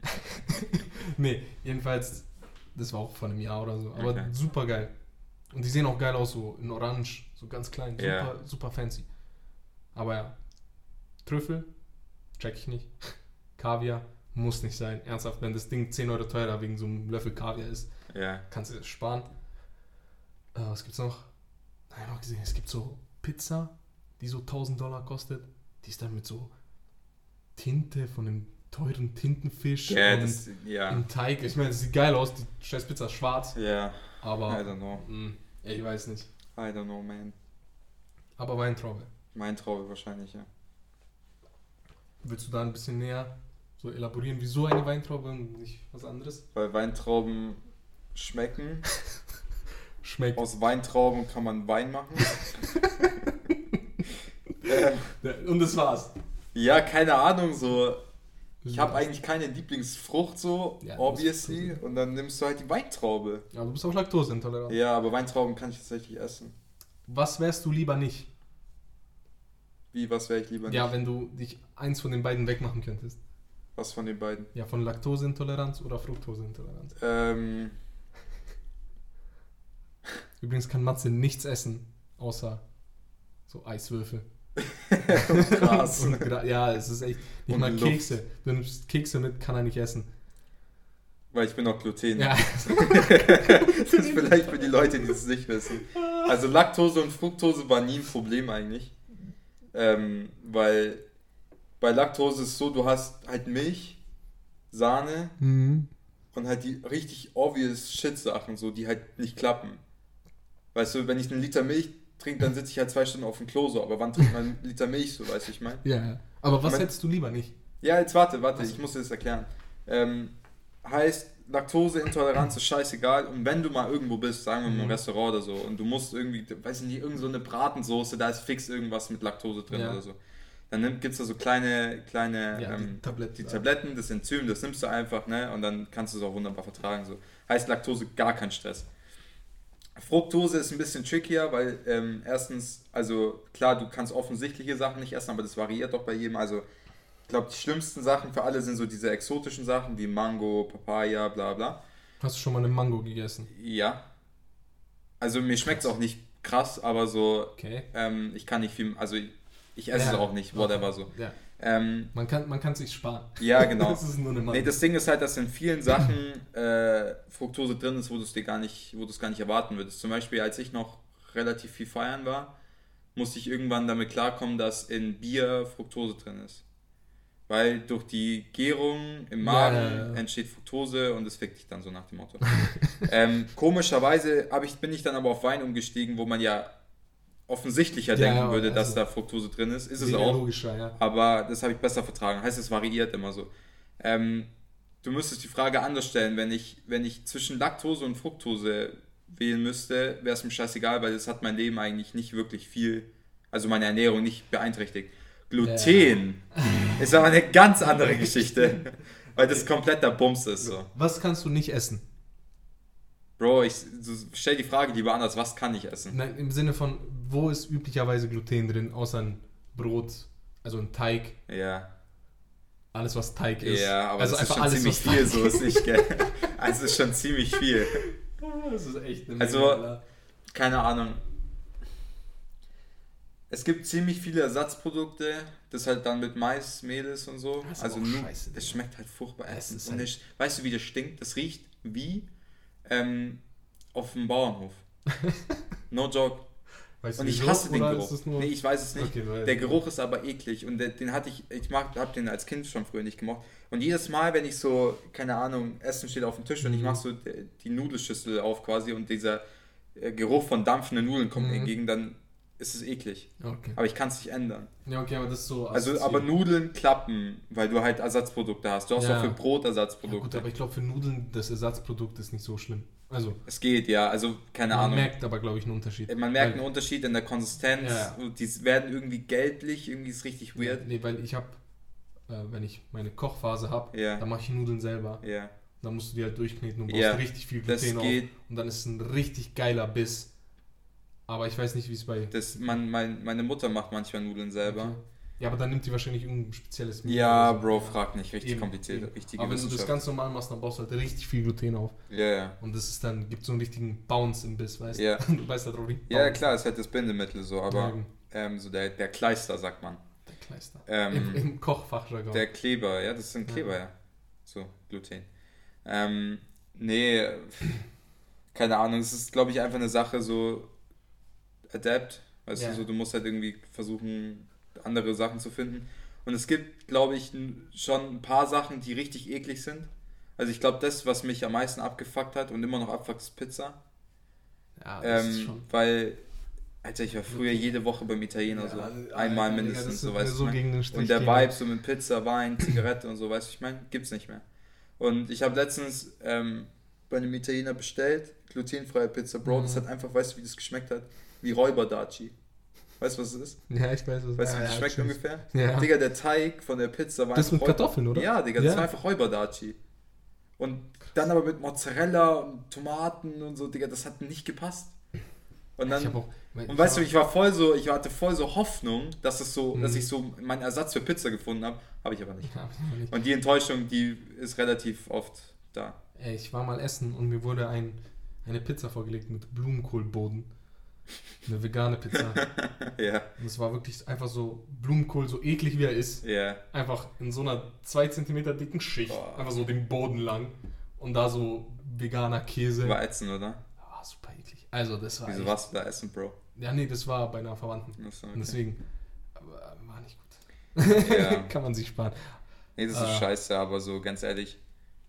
S1: nee, jedenfalls, das war auch vor einem Jahr oder so. Aber
S2: Okay.
S1: super geil. Und die sehen auch geil aus, so in Orange, so ganz klein. Super,
S2: Ja.
S1: super fancy. Aber ja, Trüffel, check ich nicht. Kaviar, muss nicht sein. Ernsthaft, wenn das Ding 10 Euro teurer wegen so einem Löffel Kaviar ist,
S2: Ja.
S1: kannst du das sparen. Äh, was gibt's noch? Ich habe noch gesehen, es gibt so Pizza, die so 1000 Dollar kostet. Die ist dann mit so Tinte von einem teuren Tintenfisch
S2: Ja,
S1: und
S2: das, ja.
S1: im Teig. Ich meine, es sieht geil aus, die scheiß Pizza ist schwarz,
S2: Ja. I
S1: aber
S2: don't know.
S1: mh, ich weiß nicht.
S2: I don't know, man.
S1: Aber Weintraube.
S2: Mein Traube wahrscheinlich, ja.
S1: Willst du da ein bisschen näher so elaborieren, wieso eine Weintraube und nicht was anderes?
S2: Weil Weintrauben schmecken.
S1: Schmeckt.
S2: Aus Weintrauben kann man Wein machen. ähm,
S1: Und das war's.
S2: ja, keine Ahnung, so. Ich habe eigentlich keine Lieblingsfrucht, so,
S1: Ja,
S2: obviously. Und dann nimmst du halt die Weintraube.
S1: Ja, du bist auch laktoseintolerant.
S2: Ja, aber Weintrauben kann ich tatsächlich essen.
S1: Was wärst du lieber nicht?
S2: Wie, was wäre ich lieber nicht?
S1: Ja, wenn du dich eins von den beiden wegmachen könntest.
S2: Was von den beiden?
S1: Ja, von Laktoseintoleranz oder Fructoseintoleranz.
S2: Ähm,
S1: Übrigens kann Matze nichts essen, außer so Eiswürfel.
S2: krass.
S1: Und gra- ja, es ist echt. Nicht
S2: Und
S1: mal
S2: Luft.
S1: Kekse. Du nimmst Kekse mit, kann er nicht essen.
S2: Weil ich bin auch Gluten.
S1: Ja.
S2: das ist vielleicht für die Leute, die es nicht wissen. Also Laktose und Fructose war nie ein Problem eigentlich. Ähm, weil bei Laktose ist es so, du hast halt Milch, Sahne
S1: Mhm.
S2: und halt die richtig obvious Shit-Sachen, so, die halt nicht klappen. Weißt du, wenn ich einen Liter Milch trinke, dann sitze ich halt zwei Stunden auf dem Klo so, aber wann trinkt man einen Liter Milch so, weißt du, ich meine?
S1: Ja. Aber was
S2: Mein-
S1: hättest du lieber nicht?
S2: Ja, jetzt warte, warte,
S1: Also-
S2: ich muss dir das erklären. Ähm, heißt, Laktoseintoleranz ist scheißegal und wenn du mal irgendwo bist, sagen wir mal im
S1: Mhm.
S2: Restaurant oder so, und du musst irgendwie, weiß ich nicht, irgend so eine Bratensoße, da ist fix irgendwas mit Laktose drin
S1: Ja.
S2: oder so. Dann gibt es da so kleine, kleine
S1: Ja, die
S2: ähm,
S1: Tabletten
S2: die. Tabletten, das Enzym, das nimmst du einfach, ne? Und dann kannst du es auch wunderbar vertragen. So. Heißt Laktose gar kein Stress. Fructose ist ein bisschen trickier, weil ähm, erstens, also klar, du kannst offensichtliche Sachen nicht essen, aber das variiert doch bei jedem. Also ich glaube, die schlimmsten Sachen für alle sind so diese exotischen Sachen wie Mango, Papaya, bla bla.
S1: Hast du schon mal eine Mango gegessen?
S2: Ja. Also mir schmeckt es auch nicht krass, aber so,
S1: Okay.
S2: ähm, ich kann nicht viel, also ich, ich esse
S1: Ja.
S2: es auch nicht, whatever so.
S1: Ja.
S2: Ähm,
S1: Man kann man kann sich sparen.
S2: ja, genau.
S1: das ist nur eine.
S2: Nee, das Ding ist halt, dass in vielen Sachen äh, Fructose drin ist, wo du es dir gar nicht, wo du es gar nicht erwarten würdest. Zum Beispiel, als ich noch relativ viel feiern war, musste ich irgendwann damit klarkommen, dass in Bier Fructose drin ist. Weil durch die Gärung im Magen
S1: Ja, ja, ja.
S2: entsteht Fructose und es fickt dich dann so nach dem Motto. ähm, komischerweise ich, bin ich dann aber auf Wein umgestiegen, wo man ja offensichtlicher
S1: Ja,
S2: denken
S1: ja,
S2: würde, dass
S1: also-
S2: da Fructose drin ist. Ist es auch.
S1: logischer, ja.
S2: Aber das habe ich besser vertragen. Heißt, es variiert immer so. Ähm, du müsstest die Frage anders stellen. Wenn ich, wenn ich zwischen Laktose und Fructose wählen müsste, wäre es mir scheißegal, weil das hat mein Leben eigentlich nicht wirklich viel, also meine Ernährung nicht beeinträchtigt. Gluten ist aber eine ganz andere Geschichte, weil das kompletter Bums ist. So.
S1: Was kannst du nicht essen?
S2: Bro, ich stell die Frage lieber anders, was kann ich essen?
S1: Nein, im Sinne von, wo ist üblicherweise Gluten drin, außer ein Brot, also ein Teig,
S2: Ja,
S1: alles was Teig ist.
S2: ja, aber
S1: also
S2: das ist schon
S1: alles,
S2: ziemlich viel, so ist nicht, gell? Also es ist schon ziemlich viel.
S1: Das ist echt eine
S2: Also-
S1: Alter.
S2: keine Ahnung. Es gibt ziemlich viele Ersatzprodukte, das halt dann mit Mais, Mehl ist und so. Also nur,
S1: scheiße,
S2: das
S1: Digga.
S2: schmeckt halt furchtbar. Essen.
S1: ist halt-
S2: weißt du, wie das stinkt? Das riecht wie ähm, auf dem Bauernhof. No joke.
S1: Weißt
S2: Und ich
S1: wieso?
S2: hasse den Geruch. Nee, ich weiß es nicht.
S1: Okay, du weißt
S2: der Geruch ist aber eklig und der, den hatte ich, ich mag, hab den als Kind schon früher nicht gemocht. Und jedes Mal, wenn ich so, keine Ahnung, Essen steht auf dem Tisch und ich
S1: Mhm.
S2: mache so die, Nudelschüssel auf quasi und dieser äh, Geruch von dampfenden Nudeln kommt mir
S1: Mhm.
S2: entgegen, dann ist es eklig.
S1: Okay.
S2: Aber ich kann es nicht ändern.
S1: Ja, okay, aber das ist so.
S2: Also, aber Nudeln klappen, weil du halt Ersatzprodukte hast. Du hast
S1: Ja.
S2: auch für Brot
S1: Ja, gut,
S2: Ersatzprodukte.
S1: aber ich glaube, für Nudeln das Ersatzprodukt ist nicht so schlimm. Also,
S2: es geht, ja. Also, keine
S1: man
S2: Ahnung.
S1: merkt aber, glaube ich, einen Unterschied.
S2: Man merkt
S1: Weil-
S2: einen Unterschied in der Konsistenz.
S1: Ja.
S2: Die werden irgendwie gelblich, irgendwie ist richtig weird.
S1: Nee, weil ich habe, äh, wenn ich meine Kochphase habe,
S2: Ja.
S1: dann mache ich Nudeln selber.
S2: Ja.
S1: Dann musst du die halt durchkneten und brauchst
S2: Ja,
S1: richtig viel
S2: das
S1: Gluten auf.
S2: geht.
S1: Und dann ist es ein richtig geiler Biss. Aber ich weiß nicht, wie es bei.
S2: Das, man, mein, meine Mutter macht manchmal Nudeln selber.
S1: Okay. Ja, aber dann nimmt die wahrscheinlich irgendein spezielles Mehl
S2: Ja,
S1: so.
S2: Bro, frag nicht. Richtig
S1: Eben,
S2: kompliziert.
S1: eben.
S2: Richtige
S1: Aber wenn du das ganz normal machst, dann baust du halt richtig viel Gluten auf.
S2: Ja, ja.
S1: Und das ist dann, gibt so einen richtigen Bounce im Biss, weißt
S2: Ja.
S1: du? Du weißt da drauf.
S2: Ja, klar, ist halt das Bindemittel so,
S1: Ja,
S2: aber
S1: eben.
S2: ähm, so der, der Kleister, sagt man.
S1: Der Kleister.
S2: Ähm,
S1: Im, Im Kochfachjargon.
S2: Der Kleber, ja, das sind Kleber, ja. So, Gluten. Ähm, nee, keine Ahnung, es ist, glaube ich, einfach eine Sache so adapt. Weißt
S1: Ja.
S2: du, so, du musst halt irgendwie versuchen, andere Sachen zu finden. Und es gibt, glaube ich, schon ein paar Sachen, die richtig eklig sind. Also ich glaube, das, was mich am meisten abgefuckt hat und immer noch abfuckt, ist Pizza.
S1: ja, das ist
S2: Ähm,
S1: schon.
S2: weil, Alter, ich war früher jede Woche beim Italiener
S1: Ja,
S2: so.
S1: Alter,
S2: Einmal
S1: Digga,
S2: mindestens,
S1: das
S2: so weißt du.
S1: so
S2: Und der. Vibe so mit Pizza, Wein, Zigarette und so, weißt du, ich meine, gibt's nicht mehr. Und ich habe letztens ähm, bei einem Italiener bestellt, glutenfreie Pizza, Bro, das
S1: Mhm.
S2: hat einfach, weißt du, wie das geschmeckt hat? Wie Räuberdaci. Weißt du, was es ist?
S1: Ja, ich weiß, was
S2: Weißt du, wie das
S1: ja,
S2: schmeckt
S1: tschüss.
S2: ungefähr?
S1: Ja.
S2: Digga, der Teig von der Pizza war
S1: Das
S2: einfach
S1: mit
S2: Räuber-
S1: Kartoffeln, oder?
S2: Ja, Digga, das
S1: Ja.
S2: war einfach Räuberdaci. Und dann aber mit Mozzarella und Tomaten und so, Digga, das hat nicht gepasst. Und dann,
S1: Ich hab auch,
S2: und weißt du, ich war voll so, ich hatte voll so Hoffnung, dass es so, dass
S1: Mhm.
S2: ich so meinen Ersatz für Pizza gefunden habe, habe ich aber nicht.
S1: Ja, nicht.
S2: Und die Enttäuschung, die ist relativ oft da.
S1: Ey, ich war mal essen und mir wurde ein, eine Pizza vorgelegt mit Blumenkohlboden. Eine vegane Pizza.
S2: ja,
S1: Und es war wirklich einfach so Blumenkohl, so eklig wie er ist.
S2: ja.
S1: Einfach in so einer 2 cm dicken Schicht.
S2: Boah.
S1: Einfach so den Boden lang. und da so veganer Käse.
S2: War ätzend, oder?
S1: Ah, super eklig. Also das war
S2: Wieso
S1: echt,
S2: warst du da essen, Bro?
S1: Ja, nee, das war bei einer Verwandten. Und
S2: okay.
S1: deswegen aber war nicht gut.
S2: Ja.
S1: Kann man sich sparen.
S2: Nee, das ist
S1: Ah.
S2: scheiße, aber so ganz ehrlich,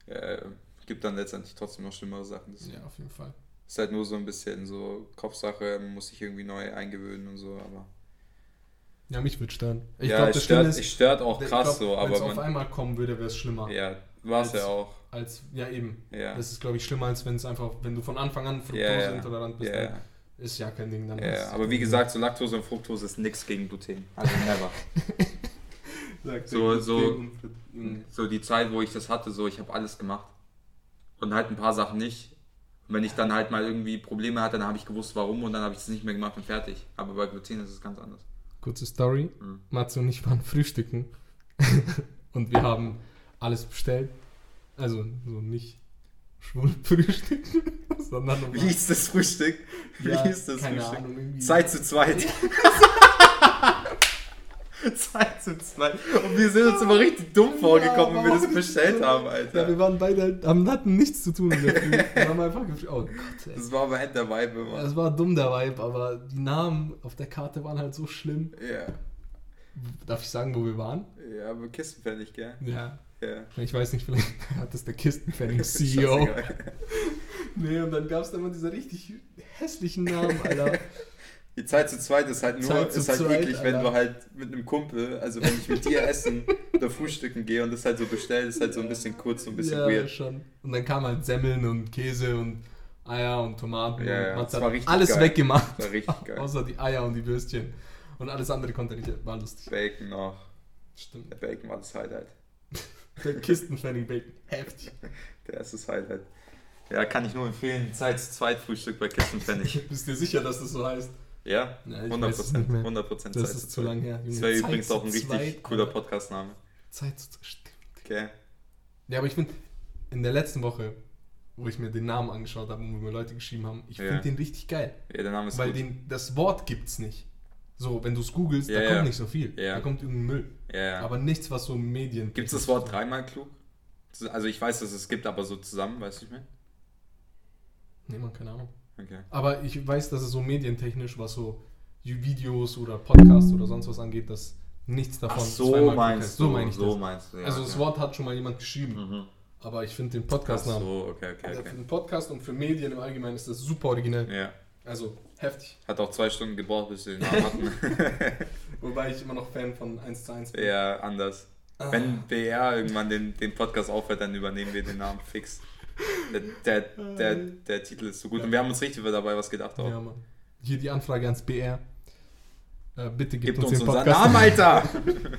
S2: äh, gibt dann letztendlich trotzdem noch schlimmere Sachen. Das
S1: Ja, auf jeden Fall.
S2: Ist halt nur so ein bisschen so Kopfsache, muss sich irgendwie neu eingewöhnen und so, aber.
S1: Ja, mich würde stören. Ich
S2: ja,
S1: glaube, das
S2: stört,
S1: ist,
S2: stört auch
S1: ich
S2: krass
S1: glaub,
S2: so,
S1: wenn es
S2: aber
S1: auf einmal kommen würde, wäre es schlimmer.
S2: Ja, war es ja auch.
S1: Als, ja, eben.
S2: Ja.
S1: Das ist, glaube ich, schlimmer, als wenn es einfach, wenn du von Anfang an
S2: Ja, ja.
S1: fruktoseintolerant bist.
S2: Ja,
S1: dann
S2: ja.
S1: Ist ja kein Ding. Dann
S2: Ja, aber wie gesagt, so Laktose und Fructose ist nichts gegen Gluten. Also never. So- so- so die Zeit, wo ich das hatte, so ich habe alles gemacht. Und halt ein paar Sachen nicht. Und wenn ich dann halt mal irgendwie Probleme hatte, dann habe ich gewusst, warum und dann habe ich es nicht mehr gemacht und fertig. Aber bei Gluten ist es ganz anders.
S1: Kurze Story.
S2: Mhm.
S1: Matze und ich waren frühstücken. und wir haben alles bestellt. Also so nicht schwul frühstücken, sondern
S2: Wie hieß das Frühstück? Wie
S1: Ja,
S2: hieß das
S1: keine
S2: Frühstück?
S1: Ahnung, irgendwie.
S2: Zeit zu zweit. Zeit zu zweit. Und wir sind uns immer richtig dumm vorgekommen, wenn wir das bestellt haben,
S1: Ja,
S2: Alter.
S1: wir waren beide, halt- haben, hatten nichts zu tun Früh. Wir haben einfach gefragt, oh Gott, ey.
S2: Das war aber echt der Vibe immer.
S1: Es war dumm, der Vibe, aber die Namen auf der Karte waren halt so schlimm.
S2: Ja,
S1: Darf ich sagen, wo wir waren?
S2: ja, aber Kistenpfennig, gell?
S1: Ja.
S2: Ja.
S1: Ich weiß nicht, vielleicht hat das der Kistenpfennig-CEO. Nee, und dann gab es da immer diese richtig hässlichen Namen, Alter.
S2: Die Zeit zu zweit ist halt nur,
S1: Zeit
S2: ist halt
S1: zweit,
S2: eklig, wenn
S1: Alter.
S2: du halt mit einem Kumpel, also wenn ich mit dir essen oder frühstücken gehe und das halt so bestelle, ist halt so ein bisschen kurz, so ein bisschen
S1: ja,
S2: weird.
S1: schon. Und dann kamen halt Semmeln und Käse und Eier und Tomaten.
S2: Ja,
S1: und
S2: das war
S1: hat
S2: richtig
S1: alles
S2: geil.
S1: weggemacht.
S2: Das war richtig geil.
S1: Außer die Eier und die Würstchen. Und alles andere konnte nicht. War lustig.
S2: Bacon noch.
S1: Stimmt.
S2: Der Bacon war das Highlight.
S1: Der Kistenpfennig-Bacon. Heftig.
S2: Der erste Highlight. Ja, kann ich nur empfehlen. Zeit zu zweit Frühstück bei Kistenpfennig.
S1: Bist dir sicher, dass das so heißt?
S2: Ja,
S1: Ja, ich
S2: 100
S1: weiß es nicht
S2: Prozent.
S1: mehr.
S2: 100 Prozent
S1: Das ist zu lang her.
S2: Das wäre
S1: Zeit
S2: übrigens auch ein richtig
S1: zweit,
S2: cooler. Podcast-Name.
S1: Zeit zu Stimmt.
S2: Okay.
S1: Ja, aber ich finde, in der letzten Woche, wo ich mir den Namen angeschaut habe und wo mir Leute geschrieben haben, ich
S2: Ja.
S1: finde den richtig geil.
S2: Ja, der Name ist
S1: Weil
S2: gut.
S1: den, das Wort gibt's nicht. So, wenn du es googelst,
S2: Ja,
S1: da
S2: ja.
S1: kommt nicht so viel. Da kommt irgendein Müll.
S2: ja, ja.
S1: Aber nichts, was so Medien.
S2: Gibt es das Wort dreimal klug? Also ich weiß, dass es gibt, aber so zusammen, weißt du nicht mehr?
S1: Nee, man, keine Ahnung.
S2: Okay.
S1: Aber ich weiß, dass es so medientechnisch, was so Videos oder Podcasts oder sonst was angeht, dass nichts davon
S2: Ach so
S1: zweimal
S2: meinst du,
S1: So meine ich
S2: so
S1: das.
S2: meinst du. Ja,
S1: also
S2: okay.
S1: das Wort hat schon mal jemand geschrieben,
S2: Mhm.
S1: aber ich finde den
S2: Ach
S1: Podcast-Namen.
S2: so, okay, okay,
S1: Also
S2: okay.
S1: für den Podcast und für Medien im Allgemeinen ist das super originell.
S2: Ja.
S1: Also heftig.
S2: Hat auch zwei Stunden gebraucht, bis wir den Namen hatten.
S1: Wobei ich immer noch Fan von 1 zu 1 bin.
S2: ja, anders.
S1: Ah.
S2: Wenn BR irgendwann den, den Podcast aufhört, dann übernehmen wir den Namen fix. Der, der, der, der Titel ist so gut. Und wir haben uns richtig dabei was gedacht auch.
S1: Ja. Hier die Anfrage ans BR. Äh, bitte gebt
S2: Gibt
S1: uns,
S2: uns
S1: den
S2: unseren
S1: Podcast.
S2: Namen, Alter!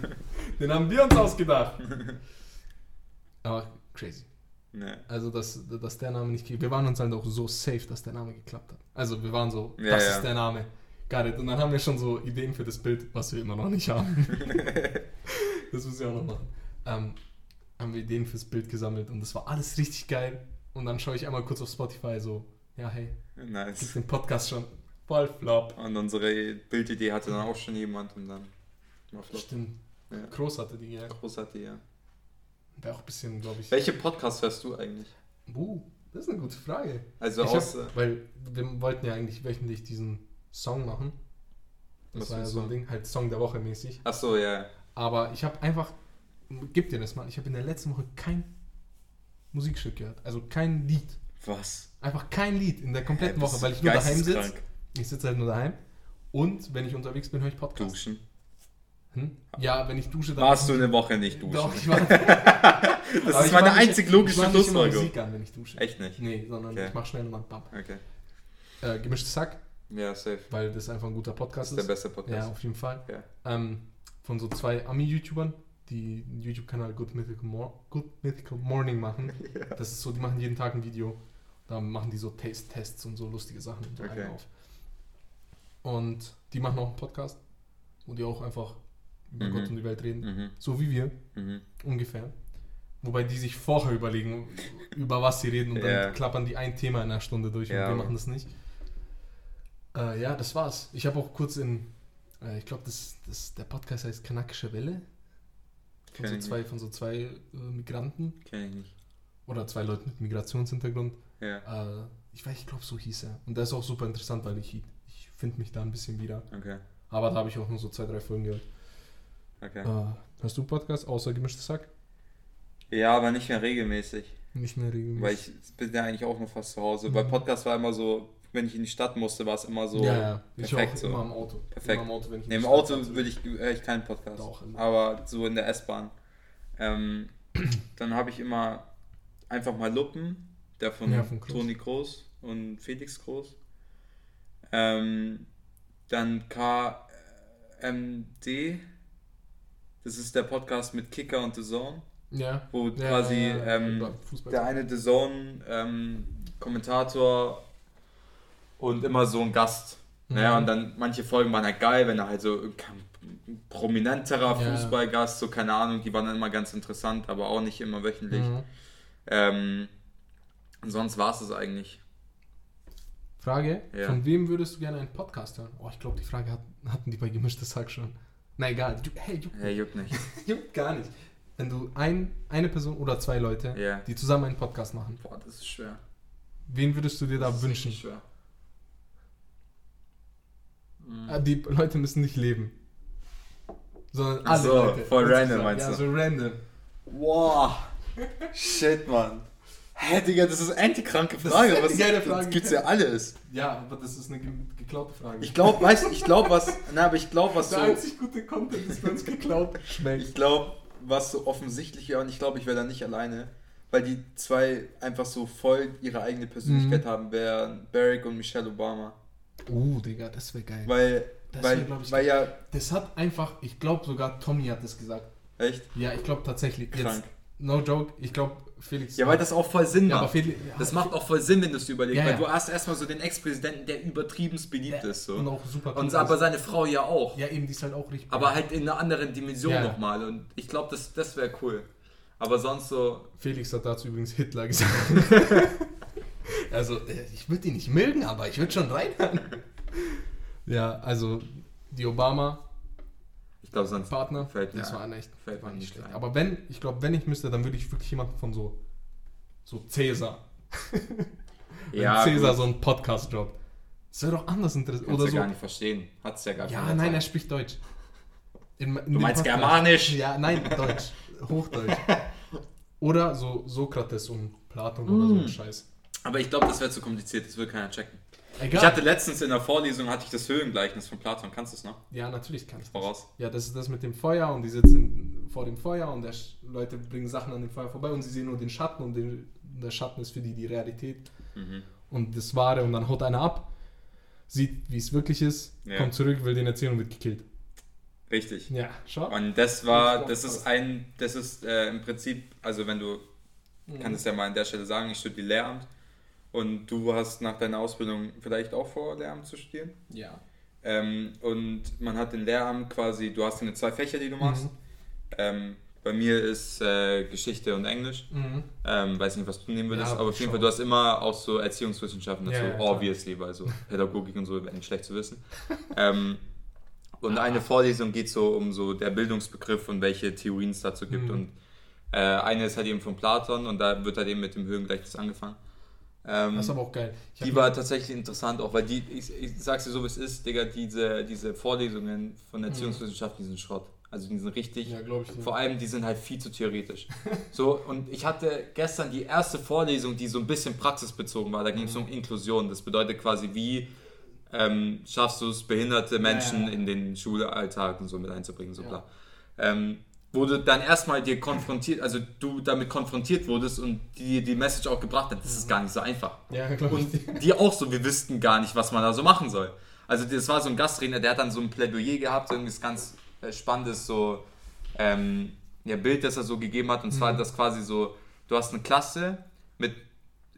S1: Den haben wir uns ausgedacht. Aber crazy.
S2: ne.
S1: Also, dass, dass der Name nicht geht. Wir waren uns halt auch so safe, dass der Name geklappt hat. Also, wir waren so,
S2: Ja,
S1: das
S2: ja.
S1: ist der Name. Got it. Und dann haben wir schon so Ideen für das Bild, was wir immer noch nicht haben. das müssen wir auch noch machen. Ähm, haben wir Ideen fürs Bild gesammelt und das war alles richtig geil. Und dann schaue ich einmal kurz auf Spotify so, ja, hey, gibt
S2: Nice.
S1: den Podcast schon. Voll flop.
S2: Und unsere Bildidee hatte dann auch schon jemand und dann war flott.
S1: Stimmt.
S2: Ja.
S1: Groß hatte die, ja.
S2: Großartig, ja.
S1: Wäre auch ein bisschen, glaube ich.
S2: Welche Podcasts hörst du eigentlich?
S1: Uh, das ist eine gute Frage.
S2: Also
S1: ich
S2: aus.
S1: hab, weil wir wollten ja eigentlich wöchentlich diesen Song machen. Das
S2: Was
S1: war ja so ein
S2: Song?
S1: Ding, halt Song der Woche mäßig.
S2: Achso, ja.
S1: Aber ich habe einfach, gib dir das mal, ich habe in der letzten Woche kein Musikstück gehört. Also kein Lied.
S2: Was?
S1: Einfach kein Lied in der kompletten
S2: bist
S1: Woche, weil ich nur daheim sitze. Ich sitze halt nur daheim. Und wenn ich unterwegs bin, höre ich Podcast.
S2: Duschen.
S1: Hm? Ja, wenn ich dusche, dann.
S2: Warst du eine Woche nicht duschen?
S1: Doch, ich war.
S2: das ist
S1: ich
S2: meine einzig
S1: Ich
S2: logische
S1: mache nicht immer
S2: Schlussfolgerung.
S1: Musik an, wenn ich dusche.
S2: Echt nicht?
S1: Nee, sondern
S2: Okay.
S1: ich mache schnell und dann bam.
S2: Okay.
S1: Äh, gemischtes Sack,
S2: Ja, safe.
S1: weil das einfach ein guter
S2: Das
S1: Podcast
S2: ist der beste
S1: Ja,
S2: Podcast.
S1: auf jeden Fall.
S2: Ja.
S1: Ähm, von so zwei Ami-YouTubern, die einen YouTube-Kanal Good Good Mythical Morning machen. Das ist so, die machen jeden Tag ein Video. Da machen die so Taste-Tests und so lustige Sachen und so
S2: Okay.
S1: auf. Und die machen auch einen Podcast, wo die auch einfach über
S2: Mhm.
S1: Gott und die Welt reden.
S2: Mhm.
S1: So wie wir,
S2: Mhm.
S1: ungefähr. Wobei die sich vorher überlegen, über was sie reden und dann
S2: Ja.
S1: klappern die ein Thema in einer Stunde durch
S2: Ja,
S1: und wir machen das nicht. Äh, ja, das war's. Ich habe auch kurz in, äh, ich glaube, das, das, der Podcast heißt Kanakische Welle. Von
S2: Kenn
S1: so zwei, von so zwei äh, Migranten.
S2: Kenn ich nicht.
S1: oder zwei Leute mit Migrationshintergrund.
S2: Ja.
S1: Äh, ich weiß, ich glaube, so hieß er. Und der ist auch super interessant, weil ich, ich finde mich da ein bisschen wieder.
S2: Okay.
S1: Aber da habe ich auch nur so zwei, drei Folgen gehört.
S2: Okay.
S1: Äh, hast du Podcast außer gemischtes Sack?
S2: Ja, aber nicht mehr regelmäßig.
S1: Nicht mehr regelmäßig.
S2: Weil ich bin ja eigentlich auch nur fast zu Hause.
S1: Mhm.
S2: Bei Podcast war immer so, wenn ich in die Stadt musste, war es immer so.
S1: ja, ja. Ich
S2: perfekt so.
S1: immer im Auto.
S2: Perfekt.
S1: Immer im Auto, wenn ich
S2: Nee, im Auto will ich, höre ich keinen Podcast.
S1: Doch,
S2: aber so in der S-Bahn. Ähm, dann habe ich immer einfach mal Luppen, der von,
S1: Ja, von Groß.
S2: Toni Groß und Felix Groß. Ähm, dann KMD, das ist der Podcast mit Kicker und The Zone,
S1: Ja.
S2: wo
S1: ja,
S2: quasi ähm, der eine The Zone ähm, Kommentator und immer so ein Gast.
S1: Mhm.
S2: und dann manche Folgen waren halt geil, wenn er halt so kein prominenterer. Fußballgast, so keine Ahnung, die waren dann immer ganz interessant, aber auch nicht immer wöchentlich.
S1: Mhm.
S2: Ähm, und sonst war es es eigentlich.
S1: Frage:
S2: Ja.
S1: Von wem würdest du gerne einen Podcast hören? Oh, ich glaube, die Frage hat, hatten die bei gemischtes Sack schon. Na egal. Du, hey, juckt,
S2: Hey, juckt nicht.
S1: juckt gar nicht. Wenn du ein, eine Person oder zwei Leute,
S2: Ja.
S1: die zusammen einen Podcast machen,
S2: Boah, das ist schwer.
S1: wen würdest du dir da
S2: Das ist
S1: wünschen?
S2: richtig schwer. Mhm.
S1: Die Leute müssen nicht leben. Sondern alle
S2: so,
S1: Leute.
S2: voll
S1: Und
S2: random meinst
S1: ja,
S2: du?
S1: so random.
S2: Wow. Shit, Mann. Hä, Digga, das ist eine kranke
S1: Das
S2: Frage.
S1: ist eine
S2: Was
S1: Frage.
S2: Das gibt's ja alles.
S1: Ja, aber das ist eine ge geklaute Frage.
S2: Ich glaube, weißt du, ich glaube, was. Na, aber ich glaube, was
S1: Der
S2: so.
S1: einzig gute Content ist, wenn es geklaut schmeckt.
S2: Ich glaube, was so offensichtlich wäre, und ich glaube, ich wäre da nicht alleine, weil die zwei einfach so voll ihre eigene Persönlichkeit
S1: Mhm.
S2: haben, wären Barack und Michelle Obama.
S1: Uh, Digga, das wäre geil.
S2: Weil,
S1: Das
S2: weil,
S1: wär, ich,
S2: weil ja.
S1: Das hat einfach, ich glaube sogar Tommy hat das gesagt.
S2: Echt?
S1: Ja, ich glaube tatsächlich.
S2: Krank.
S1: Jetzt, no joke, ich glaube Felix.
S2: Ja, weil das auch voll Sinn
S1: ja,
S2: macht.
S1: Felix, ja,
S2: Das macht auch voll Sinn, wenn du es überlegst,
S1: Ja,
S2: weil du hast erstmal so den Ex-Präsidenten, der übertriebenst beliebt ist. So.
S1: Und auch super
S2: Und aber seine Frau ja auch.
S1: Ja, eben, die ist halt auch richtig.
S2: Aber halt in einer anderen Dimension
S1: Ja.
S2: nochmal. Und ich glaube, das, das wäre cool. Aber sonst so.
S1: Felix hat dazu übrigens Hitler gesagt. also, äh, ich würde ihn nicht mögen, aber ich würde schon reinhören. ja, also, die Obama-Partner,
S2: Ich glaube, sonst fällt mir,
S1: das waren echt
S2: fällt
S1: war
S2: mir
S1: nicht
S2: nicht
S1: schlecht.
S2: ein.
S1: Aber wenn, ich glaube, wenn ich müsste, dann würde ich wirklich jemanden von so, so Cäsar. Wenn
S2: Ja,
S1: Cäsar
S2: gut.
S1: so einen Podcast droppt. Das wäre doch anders interessant. Oder
S2: ja
S1: so.
S2: gar nicht verstehen. Hat's ja gar
S1: Ja,
S2: keiner
S1: nein, er
S2: Zeit.
S1: spricht Deutsch. In, in
S2: Du meinst
S1: Podcast.
S2: Germanisch?
S1: Ja, nein, Deutsch. Hochdeutsch. Oder so Sokrates und Platon oder so
S2: Mm.
S1: ein Scheiß.
S2: Aber ich glaube, das wäre zu kompliziert. Das will keiner checken.
S1: Egal.
S2: Ich hatte letztens in der Vorlesung hatte ich das Höhlengleichnis von Platon. Kannst du es noch?
S1: ja, natürlich kann ich das.
S2: Voraus.
S1: Ja, das ist das mit dem Feuer und die sitzen vor dem Feuer und der Leute bringen Sachen an dem Feuer vorbei und sie sehen nur den Schatten und den, der Schatten ist für die die Realität
S2: Mhm.
S1: und das Wahre und dann haut einer ab, sieht, wie es wirklich ist,
S2: Ja.
S1: kommt zurück, will den erzählen und wird gekillt.
S2: Richtig.
S1: Ja, schau.
S2: Und das war, das ist ein, das ist äh, im Prinzip, also wenn du,
S1: Mhm.
S2: kann es ja mal an der Stelle sagen, ich studiere Lehramt und du hast nach deiner Ausbildung vielleicht auch vor, Lehramt zu studieren.
S1: Ja.
S2: Ähm, und man hat in Lehramt quasi, du hast deine zwei Fächer, die du machst.
S1: Mhm.
S2: Ähm, bei mir ist äh, Geschichte und Englisch.
S1: Mhm.
S2: Ähm, weiß nicht, was du nehmen würdest,
S1: Ja,
S2: aber auf jeden
S1: schon.
S2: Fall, du hast immer auch so Erziehungswissenschaften dazu,
S1: Ja, ja, klar.
S2: obviously, weil so Pädagogik und so wäre nicht schlecht zu wissen. ähm, und eine Vorlesung geht so um so der Bildungsbegriff und welche Theorien es dazu gibt.
S1: Mhm.
S2: Und äh, eine ist halt eben von Platon und da wird halt eben mit dem Höhengleichnis angefangen. Ähm,
S1: Das ist aber auch geil. Ich
S2: die war tatsächlich interessant, auch weil die, ich, ich sag's dir so, wie es ist, Digga, diese, diese Vorlesungen von Erziehungswissenschaften, die sind Schrott. Also die sind richtig,
S1: Mhm. Ja, glaube ich.
S2: vor allem, die sind halt viel zu theoretisch. So, und ich hatte gestern die erste Vorlesung, die so ein bisschen praxisbezogen war. Da ging es
S1: Mhm.
S2: um Inklusion. Das bedeutet quasi, wie ähm, schaffst du es, behinderte Menschen
S1: ja.
S2: in den Schulalltag und so mit einzubringen, so
S1: Ja.
S2: bla. Ähm, wo du dann erstmal dir konfrontiert, also du damit konfrontiert wurdest und die die Message auch gebracht hat, das ist gar nicht so einfach.
S1: Ja.
S2: Und
S1: dir.
S2: die auch so, wir wüssten gar nicht, was man da so machen soll. Also das war so ein Gastredner, der hat dann so ein Plädoyer gehabt, irgendwie das ganz äh, spannendes so ähm, ja, Bild, das er so gegeben hat. Und zwar
S1: Mhm.
S2: das quasi so, du hast eine Klasse mit,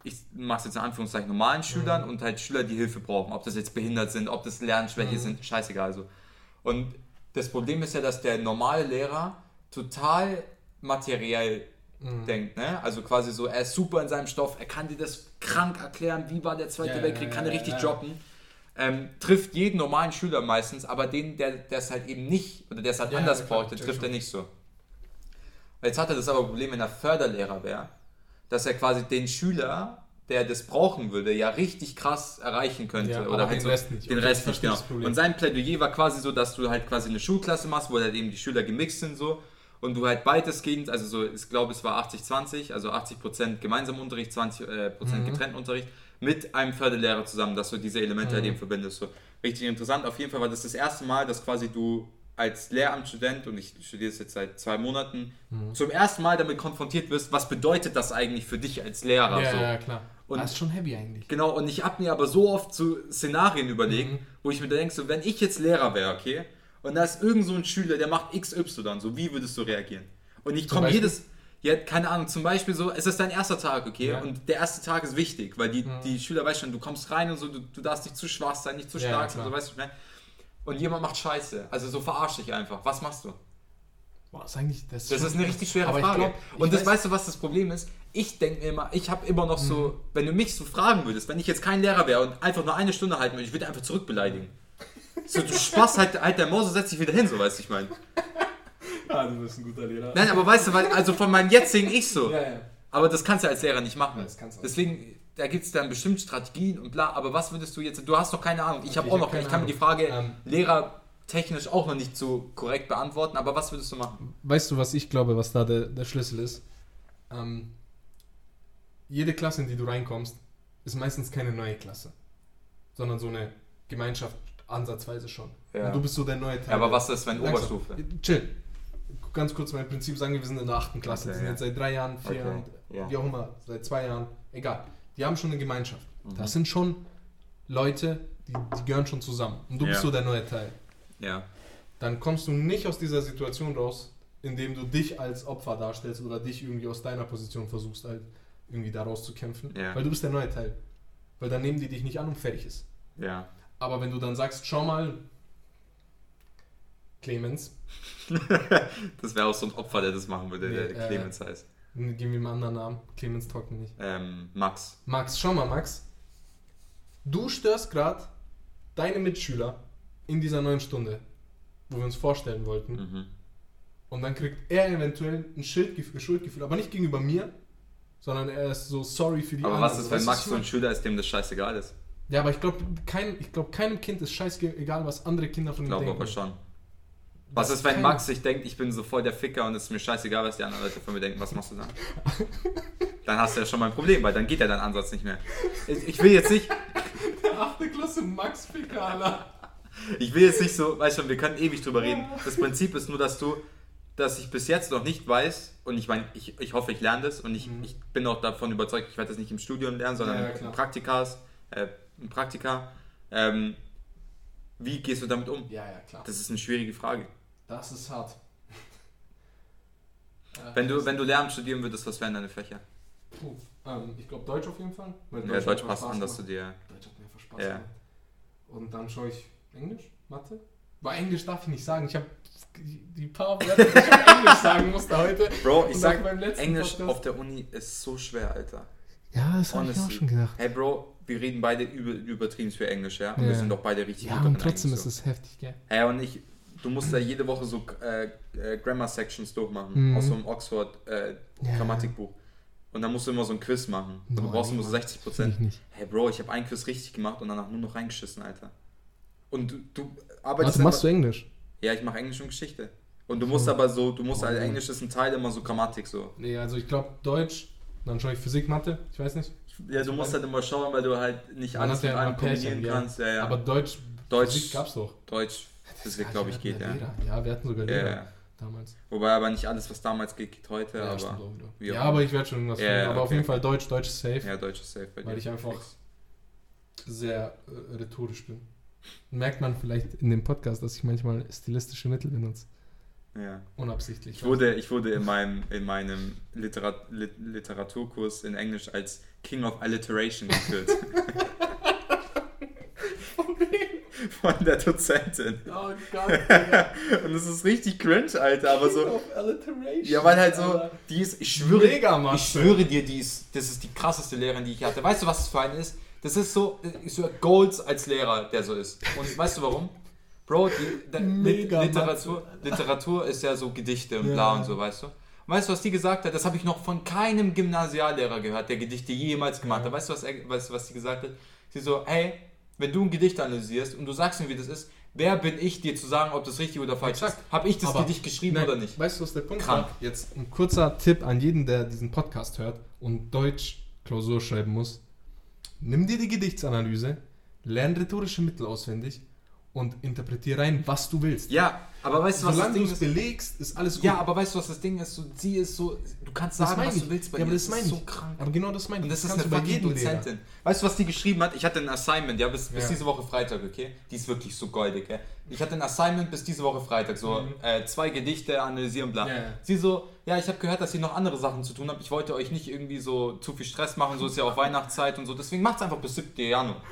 S2: ich mach's jetzt in Anführungszeichen, normalen Schülern und halt Schüler, die Hilfe brauchen. Ob das jetzt behindert sind, ob das Lernschwäche
S1: Mhm.
S2: sind, scheißegal. Also. Und das Problem ist ja, dass der normale Lehrer total materiell
S1: Mhm.
S2: denkt, ne? Also quasi so, er ist super in seinem Stoff, er kann dir das krank erklären, wie war der Zweite
S1: Ja,
S2: Weltkrieg,
S1: ja,
S2: kann er richtig droppen. Ähm, trifft jeden normalen Schüler meistens, aber den, der es halt eben nicht, oder der es halt anders braucht, den trifft er nicht so. Jetzt hat er das aber Problem, wenn er Förderlehrer wäre, dass er quasi den Schüler, der das brauchen würde, ja richtig krass erreichen könnte.
S1: Ja,
S2: oder halt
S1: den
S2: so,
S1: Rest nicht.
S2: Den Rest
S1: ich
S2: nicht, genau. Und sein Plädoyer war quasi so, dass du halt quasi eine Schulklasse machst, wo halt eben die Schüler gemixt sind so und du halt weitestgehend, also so, ich glaube es war 80-20, also 80% gemeinsamen Unterricht, 20% äh, Prozent
S1: Mhm.
S2: getrennten Unterricht mit einem Förderlehrer zusammen, dass du diese Elemente halt
S1: Mhm.
S2: eben verbindest. So. Richtig interessant. Auf jeden Fall war das das erste Mal, dass quasi du als Lehramtsstudent, und ich studiere es jetzt seit zwei Monaten,
S1: Mhm.
S2: zum ersten Mal damit konfrontiert wirst, was bedeutet das eigentlich für dich als Lehrer?
S1: Ja,
S2: so.
S1: ja, klar.
S2: Und-
S1: das ist schon heavy eigentlich.
S2: Genau, und ich habe mir aber so oft so Szenarien überlegt,
S1: Mhm.
S2: wo ich mir denke, so, wenn ich jetzt Lehrer wäre, okay, und da ist irgend so ein Schüler, der macht XY, so, wie würdest du reagieren? Und ich komme jedes, ja, keine Ahnung, zum Beispiel so, es ist dein erster Tag, okay,
S1: Ja.
S2: und der erste Tag ist wichtig, weil die,
S1: Mhm.
S2: die Schüler, weißt schon, du kommst rein und so, du, du darfst nicht zu schwach sein, nicht zu
S1: Ja,
S2: stark
S1: ja,
S2: sein, so, weißt du, was ich meine? Und jemand macht Scheiße, also so verarscht dich einfach, was machst du?
S1: Boah, ist eigentlich, das,
S2: Das
S1: schon-
S2: ist eine richtig schwere
S1: ich
S2: Frage.
S1: glaub, ich
S2: und das
S1: weiß-
S2: weißt du, was das Problem ist? Ich denke mir immer, ich habe immer noch so, wenn du mich so fragen würdest, wenn ich jetzt kein Lehrer wäre und einfach nur eine Stunde halten würde, ich würde einfach zurückbeleidigen. So, du Spaß, halt, halt der Maus und setz dich wieder hin, so weißt du, ich meine.
S1: Ah, du bist ein guter Lehrer.
S2: Nein, aber weißt du, weil, also von meinem jetzigen Ich so.
S1: Ja, ja.
S2: Aber das kannst du als Lehrer nicht machen.
S1: Ja, das kannst du auch
S2: Deswegen, da gibt es dann bestimmt Strategien und bla, aber was würdest du jetzt, du hast doch keine Ahnung. Ich habe
S1: Ich
S2: auch noch,
S1: keine
S2: ich kann mir die. Frage
S1: Ähm,
S2: lehrertechnisch auch noch nicht so korrekt beantworten, aber was würdest du machen?
S1: Weißt du, was ich glaube, was da der, der Schlüssel ist? Ähm, jede Klasse, in die du reinkommst, ist meistens keine neue Klasse, sondern so eine Gemeinschaft ansatzweise schon.
S2: Ja.
S1: Und du bist so der neue Teil.
S2: Ja, aber was ist, wenn
S1: Langsam.
S2: Oberstufe?
S1: Chill. Ganz kurz mein Prinzip sagen, wir wir sind in der achten Klasse.
S2: Okay,
S1: die sind
S2: ja.
S1: jetzt seit drei Jahren, vier
S2: Okay,
S1: Jahren,
S2: ja.
S1: wie auch immer, seit zwei Jahren, egal. Die haben schon eine Gemeinschaft.
S2: Mhm.
S1: Das sind schon Leute, die, die gehören schon zusammen. Und du bist so der neue Teil.
S2: Ja.
S1: Dann kommst du nicht aus dieser Situation raus, indem du dich als Opfer darstellst oder dich irgendwie aus deiner Position versuchst, halt irgendwie da rauszukämpfen.
S2: Ja.
S1: Weil du bist der neue Teil. Weil dann nehmen die dich nicht an und fertig ist.
S2: Ja.
S1: Aber wenn du dann sagst, schau mal, Clemens,
S2: Das wäre auch so ein Opfer, der das machen würde,
S1: Nee,
S2: der
S1: äh,
S2: Clemens heißt.
S1: gib mir einen anderen Namen, Clemens Trocken nicht.
S2: Ähm, Max.
S1: Max, schau mal, Max. Du störst gerade deine Mitschüler in dieser neuen Stunde, wo wir uns vorstellen wollten.
S2: Mhm.
S1: Und dann kriegt er eventuell ein Schuldgefühl, Schuldgefühl, aber nicht gegenüber mir, sondern er ist so sorry für die
S2: Aber
S1: anderen.
S2: was ist,
S1: Weißt
S2: wenn Max so ein? Schüler ist, dem das scheißegal ist?
S1: Ja, aber ich glaube, kein, ich glaub, keinem Kind ist scheißegal, was andere Kinder von
S2: Ich
S1: ihm
S2: glaube
S1: denken.
S2: aber schon. Was
S1: Das
S2: ist, wenn Max sich denkt, ich bin so voll der Ficker und es ist mir scheißegal, was die anderen Leute von mir denken, was machst du dann? dann hast du ja schon mal ein Problem, weil dann geht ja dein Ansatz nicht mehr. Ich, ich will jetzt nicht,
S1: Achte Klasse Max Ficker, Alter.
S2: ich will jetzt nicht so, weißt schon, wir können ewig drüber reden. Das Prinzip ist nur, dass du, dass ich bis jetzt noch nicht weiß, und ich meine, ich, ich hoffe, ich lerne das und ich,
S1: Mhm.
S2: ich bin auch davon überzeugt, ich werde das nicht im Studium lernen, sondern
S1: Ja, ja.
S2: Praktikas, äh, in Praktika. Ähm, wie gehst du damit um?
S1: Ja, ja, klar.
S2: Das ist eine schwierige Frage.
S1: Das ist hart.
S2: Wenn du, wenn du Lehramt studieren würdest, was wären deine Fächer?
S1: Puh, ähm, ich glaube Deutsch auf jeden Fall. weil
S2: Ja, Deutsch
S1: hat
S2: passt
S1: Spaß
S2: an, dass du
S1: gemacht.
S2: dir.
S1: Deutsch hat mir einfach Spaß
S2: Ja.
S1: gemacht. Und dann schaue ich Englisch, Mathe. Bei Englisch darf ich nicht sagen. Ich habe die paar Wörter, die ich auf Englisch sagen musste heute.
S2: Bro, ich sag,
S1: auch beim letzten
S2: Englisch
S1: Podcast.
S2: auf der Uni ist so schwer, Alter.
S1: Ja, das
S2: hab ich auch schon
S1: gedacht.
S2: Hey, Bro, wir reden beide über, übertrieben für Englisch, ja? Und
S1: Ja.
S2: wir sind doch beide richtig
S1: Ja,
S2: gut
S1: und trotzdem
S2: eigentlich
S1: ist es heftig, gell?
S2: so. Hey, und ich, du musst da jede Woche so äh, äh, Grammar-Sections durchmachen,
S1: Mhm.
S2: aus so einem Oxford äh,
S1: Ja.
S2: Grammatikbuch. Und dann musst du immer so ein Quiz machen. Und du brauchst immer so
S1: Mann.
S2: 60
S1: Will
S2: Prozent. Hey, Bro, ich habe einen Quiz richtig gemacht und danach nur noch reingeschissen, Alter. Und du, du arbeitest.
S1: Warte, machst du Englisch?
S2: Ja, ich mache Englisch und Geschichte. Und du musst aber so, du musst
S1: Oh.
S2: halt, Englisch ist ein Teil immer so Grammatik so.
S1: Nee, also ich glaube Deutsch, dann schaue ich Physik, Mathe, ich weiß nicht.
S2: Ja, du musst halt immer schauen, weil du halt nicht
S1: Man
S2: alles
S1: hat ja
S2: mit allem kombinieren kannst. Ja, ja.
S1: Aber Deutsch,
S2: Deutsch-
S1: Physik gab's doch.
S2: Deutsch, Physik,
S1: Ja,
S2: glaube ich, geht, ja.
S1: Lehrer. Ja, wir hatten sogar Lehrer damals.
S2: Wobei aber nicht alles, was damals geht, geht heute,
S1: Ja,
S2: aber
S1: ja aber ich werde schon irgendwas finden. Aber auf
S2: okay.
S1: jeden Fall Deutsch, Deutsch ist safe,
S2: ja, Deutsch ist safe bei dir.
S1: weil ich einfach
S2: Fix.
S1: sehr äh, rhetorisch bin. Merkt man vielleicht in dem Podcast, dass ich manchmal stilistische Mittel benutze.
S2: Ja.
S1: Unabsichtlich.
S2: Ich wurde, ich wurde in meinem, in meinem Literat, Lit, Literaturkurs in Englisch als King of Alliteration geführt. Von der Dozentin.
S1: Oh Gott, Digga.
S2: Und das ist richtig cringe, Alter, aber so.
S1: Of Alliteration.
S2: Ja, weil halt so,
S1: Alter.
S2: die ist, ich schwöre,
S1: Mega,
S2: ich schwöre dir, die ist, das ist die krasseste Lehrerin, die ich hatte. Weißt du, was das für eine ist? Das ist so, ist so Golds als Lehrer, der so ist. Und weißt du warum? Bro, die,
S1: Mega
S2: Literatur, Literatur ist ja so Gedichte und
S1: Ja.
S2: bla und so, weißt du? Weißt du, was die gesagt hat? Das habe ich noch von keinem Gymnasiallehrer gehört, der Gedichte jemals gemacht
S1: Ja.
S2: hat. Weißt du, was, er, weißt, was sie gesagt hat? Sie so, hey, wenn du ein Gedicht analysierst und du sagst mir, wie das ist, wer bin ich, dir zu sagen, ob das richtig oder falsch
S1: Exakt.
S2: ist? Habe ich das
S1: Aber-
S2: Gedicht geschrieben
S1: Nein,
S2: oder nicht?
S1: Weißt du, was der Punkt
S2: Krank.
S1: war? Jetzt ein kurzer Tipp an jeden, der diesen Podcast hört und Deutsch Klausur schreiben muss. Nimm dir die Gedichtsanalyse, lern rhetorische Mittel auswendig und interpretiere rein, was du willst.
S2: Ja, aber weißt du, was das
S1: Solange du
S2: Ding
S1: es
S2: ist?
S1: belegst, ist alles gut.
S2: Ja, aber weißt du, was das Ding ist? So, sie ist so, du kannst
S1: das
S2: sagen, was
S1: ich.
S2: du willst bei
S1: ja,
S2: ihr.
S1: aber das meine
S2: ist
S1: ich.
S2: so krank.
S1: Aber genau das meine ich.
S2: Und das ist
S1: kannst
S2: eine fucking. Dozentin. Weißt du, was die geschrieben hat? Ich hatte ein Assignment, ja, bis, bis
S1: Ja.
S2: diese Woche Freitag, okay? Die ist wirklich so goldig, gell? Ich hatte ein Assignment bis diese Woche Freitag, so
S1: Mhm.
S2: äh, zwei Gedichte analysieren, bla.
S1: Ja, ja.
S2: Sie so, ja, ich habe gehört, dass ihr noch andere Sachen zu tun habt. Ich wollte euch nicht irgendwie so zu viel Stress machen, so ist ja auch Weihnachtszeit und so. Deswegen macht's einfach bis 7. Januar.